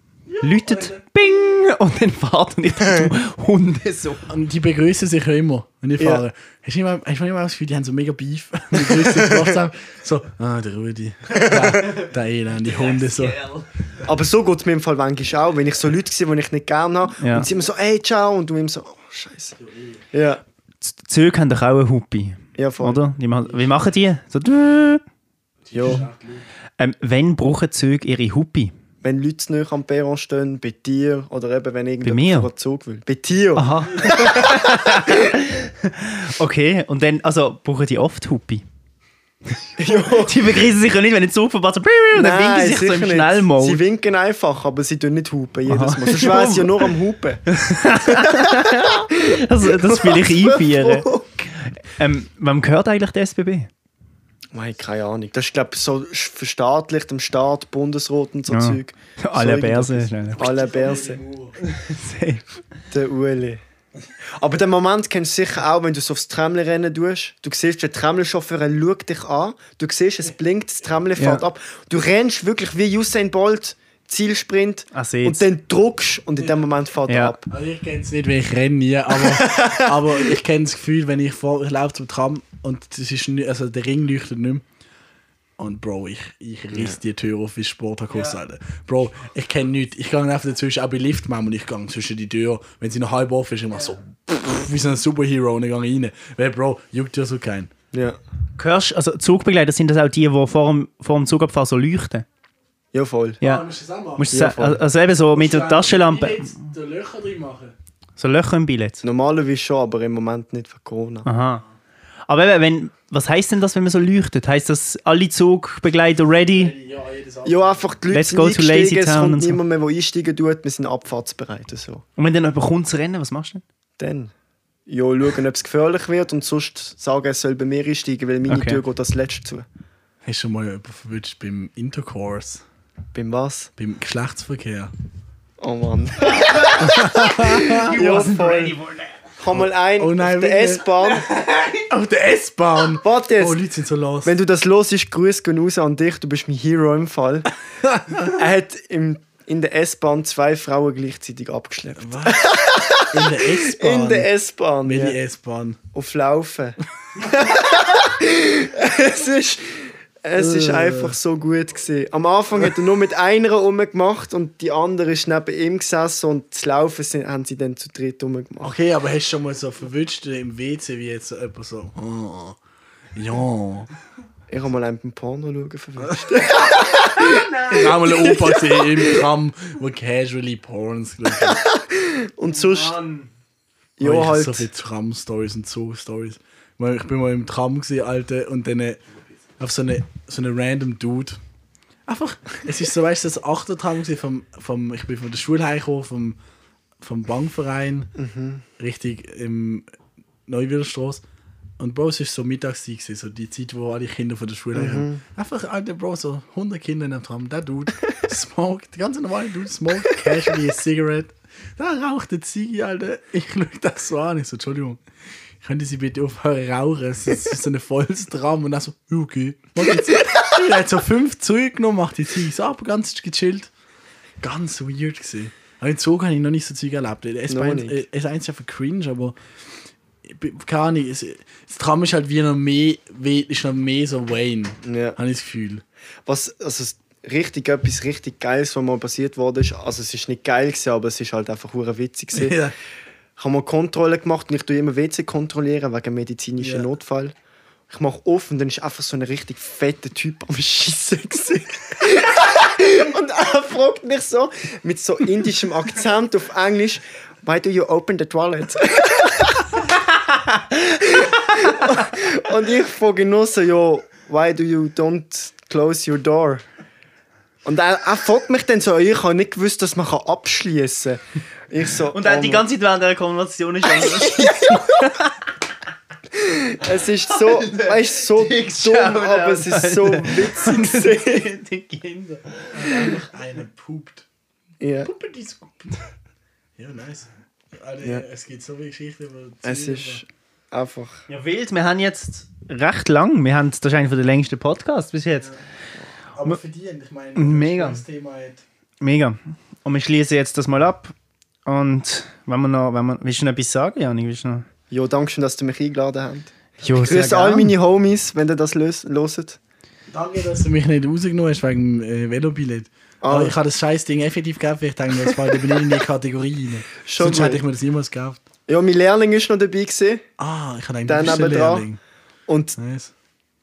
läutet, bing, und dann fährt und ich du Hunde so. Und die begrüßen sich ja immer, wenn ich Ja. fahre. Hast du immer, hast du immer das Gefühl, die haben so mega Beef? Die begrüßen sich. So, ah, der Rudi. Der, der Elend, die Hunde so. Aber so geht es mir im Fall manchmal auch, wenn ich so Leute sehe, die ich nicht gerne habe Ja. und sie immer so, ey, ciao, und du immer so, oh, scheiße. Ja, Die Züge haben doch auch eine Hupi, ja, voll. oder? Die wie machen die? So, Ja. Ähm, wenn brauchen Züge ihre Hupi? Wenn Leute nahe am Perron stehen, bei dir oder eben wenn irgendjemand einen Zug will. Bei dir? Aha. okay, und dann, also brauchen die oft Hupi? Die begrüßen sich ja nicht, wenn ein Zug und dann winken sie sich so im nicht. Sie Schnellmode. winken einfach, aber sie tun nicht hupen jedes Aha. Mal. Sonst wäre sie ja nur am Hupen. Also, das will ich einführen. Ähm, wem gehört eigentlich der SBB? Nein, keine Ahnung. Das ist, glaube ich, so verstaatlicht im Staat, Bundesrat und so Ja. Zeug. Alle so Bärse. irgendetwas. Alle Bärse. Safe. Der Ueli. Aber den Moment kennst du sicher auch, wenn du so aufs Tramli rennen tust. Du siehst, der Tramli-Chauffeur schaut dich an. Du siehst, es blinkt, das Tramli fährt ab. Du rennst wirklich wie Usain Bolt, Zielsprint. Seht's. und dann druckst und in dem Moment fährt er Ja. ab. Also ich kenne es nicht, weil ich renne nie, aber, aber ich kenne das Gefühl, wenn ich vor, ich laufe zum Tram und das ist nicht, also der Ring leuchtet nicht mehr. Und Bro, ich, ich riss die Tür auf wie Sporthaus, Alter. Bro, ich kenne nichts. Ich gehe einfach dazwischen, auch bei Lift manchmal, ich gehe zwischen die Tür, wenn sie noch halb offen ist, ich mache so pff, wie so ein Superhero und ich gehe rein. Weil Bro, juckt ja so kein. Ja, Hörst, also Zugbegleiter sind das auch die, die vor dem, vor dem Zugabfahren so leuchten? Ja voll. Ja. musst du das auch machen? Musst du Ja, sa- voll. also eben so mit der Taschenlampe, Da Löcher drin machen. so Löcher im Billett. Normalerweise schon, aber im Moment nicht für Corona. Aha. Aber eben, wenn, was heisst denn das, wenn man so leuchtet? Heißt das, alle Zugbegleiter ready? Ja, jedes Ja, einfach die Leute Let's sind go to Lazy eingestiegen, es Town und kommt so. niemand mehr, der einsteigen tut, wir sind abfahrtsbereit. So. Und wenn dann jemand kommt zu rennen, was machst du denn? Dann. ja, schauen, ob es gefährlich wird und sonst sagen, es soll bei mir einsteigen, weil meine Okay. Tür geht das letzte zu. Hast du schon mal jemanden verwünscht beim Intercourse, Beim was? beim Geschlechtsverkehr? Oh Mann. ja, voll. Ich habe mal einen Oh nein, auf der? S-Bahn. Auf der S-Bahn! Warte jetzt. Oh, Leute sind so los. Wenn du das los ist, Grüße gehen raus an dich, du bist mein Hero im Fall. er hat im, in der S-Bahn zwei Frauen gleichzeitig abgeschleppt. Was? In der S-Bahn? In der S-Bahn. Welche Ja. S-Bahn? Auf Laufen. es ist, es ist Äh. einfach so gut gewesen. Am Anfang hat er nur mit einer rumgemacht und die andere ist neben ihm gesessen und das Laufen sind, haben sie dann zu dritt rumgemacht. Okay, aber hast du schon mal so verwünscht im WC, wie jetzt so jemand so... Oh, ja... Ich habe mal einen beim Porno schauen verwünscht. Ich habe mal einen Opa gesehen im Tram, der casually Porns geschaut hat. Und sonst, ja, oh, ich hab halt. so viele Tram-Stories und Zug-Stories. Ich bin mal im Tram gesehen, Alter, und dann äh, auf so eine, so eine random Dude. Einfach, es ist so, weißt du, das Achtertram vom, vom, ich bin von der Schule heimgekommen, vom, vom Bankverein, Mhm. richtig im Neuwilderstraße. Und Bro, es war so Mittagszeit, so die Zeit, wo alle Kinder von der Schule Mhm. heimkommen. Einfach, Alter, Bro, so 100 Kinder in dem Tram. Der Dude smoked, der ganz normale Dude smoked casually a cigarette. Da raucht der Ziege, Alter. Ich schaue das so an. Ich so, Entschuldigung, können Sie bitte aufhören rauchen? Es ist so ein volles Tram. Und dann so, ja, okay. Er hat so fünf Züge genommen, macht die Ziege so ab, ganz gechillt. Ganz weird gesehen. Aber im Zug habe ich noch nicht so Zeug erlebt. Es Noch war nicht. es ist eigentlich einfach cringe, aber keine Ahnung, es, das Tram ist halt wie noch mehr, wie- ist noch mehr so Wayne, Ja. habe ich das Gefühl. Was, also richtig etwas richtig Geiles, was mal passiert wurde, ist, also es ist nicht geil gewesen, aber es ist halt einfach hure witzig gewesen. Ja. Ich habe mal Kontrolle gemacht und ich tue immer WC kontrollieren wegen medizinischen Ja. Notfall. Ich mache offen und dann ist einfach so ein richtig fetter Typ am gewesen. und er fragt mich so mit so indischem Akzent auf Englisch, Why do you open the toilet? und ich frage nur so, why do you don't close your door? Und er, er fragt mich dann so, ich habe nicht gewusst, dass man abschließen kann. Ich so, Und dann oh die ganze Zeit während der Konversation ist Es ist so, weißt, so dumm, aber es ist so witzig. die Kinder. Einer pupt. ja, Puppety scoop. Ja, nice. Alter, Ja. Es gibt so viele Geschichten über es ist einfach. Ja, wild. Wir haben jetzt recht lang. Wir haben das ist einer der längsten Podcasts bis jetzt. aber, aber verdient. Ich meine, Mega. das Thema hat. Mega. Und wir schließen jetzt das mal ab. Und wenn wir noch, wenn wir, willst du noch etwas sagen, Janik? Willst du noch? Jo, danke schön, dass du mich eingeladen habt. Jo, Ich grüße all meine Homies, wenn ihr das los- hört. Danke, dass du mich nicht rausgenommen hast wegen dem äh, Velobillett. Ah. Ich habe das scheiß Ding effektiv gekauft, weil ich denke, jetzt fällt bin ich in die Kategorie rein. Schon Sonst hätte ich mir das niemals gekauft. Ja, mein Lehrling ist noch dabei gewesen, Ah, ich habe Dann der nebendran. Lehrling. und Nice.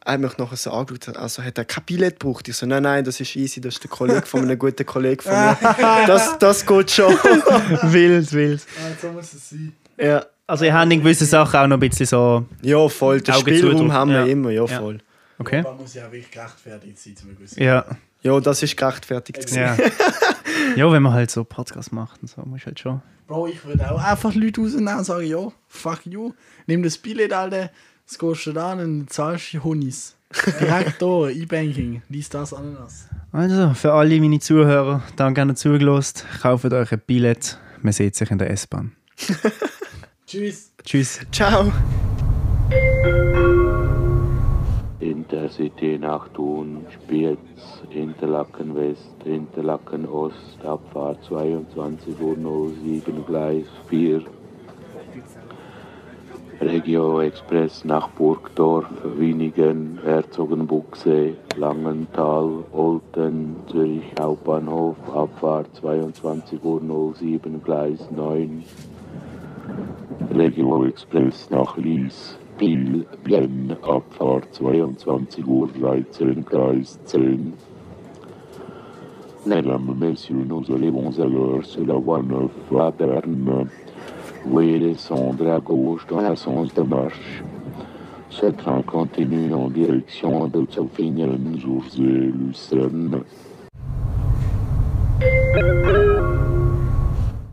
Er hat mich nachher so angeschaut, also hat er kein Billett gebraucht. Ich so, nein, nein, das ist easy, das ist der Kollege von einem guten Kollegen von mir. Das, das geht schon. Wild, wild. Ah, so muss es sein. ja. Also, ihr habt in gewissen Sachen auch noch ein bisschen so. ja, voll. Den Augen Spielraum haben wir Ja. immer, ja, Ja. voll. Okay? Man muss ja wirklich gerechtfertigt sein, zum gewissen. Ja. Ja, das ist gerechtfertigt. gewesen. Ja. ja, wenn man halt so Podcasts macht und so, muss halt schon. Bro, ich würde auch einfach Leute rausnehmen und sagen, ja, fuck you. Nimm das Billett, Alter, das gehst du da an und zahlst Honis. Direkt da, E-Banking, lies das Ananas. Also, für alle meine Zuhörer, danke an zugelost. Kauft euch ein Billett. Man sieht sich in der S-Bahn. Tschüss. Tschüss. Ciao. Intercity nach Thun, Spiez, Interlaken West, Interlaken Ost, Abfahrt 22 Uhr 07 Gleis 4. Regio Express nach Burgdorf, Winigen, Herzogenbuchsee, Langenthal, Olten, Zürich Hauptbahnhof, Abfahrt 22 Uhr 07 Gleis 9. Regio Express nach Lies, Biel, Bienne, Abfahrt 22 Uhr 13, Kreis 10. Mesdames, Messieurs, nous allons l'heure sur la voie 9 à Berne. Oui, les sondes à gauche dans la sens de marche. Ce train continue en direction de Tsofingen, Jourdain, Lucerne.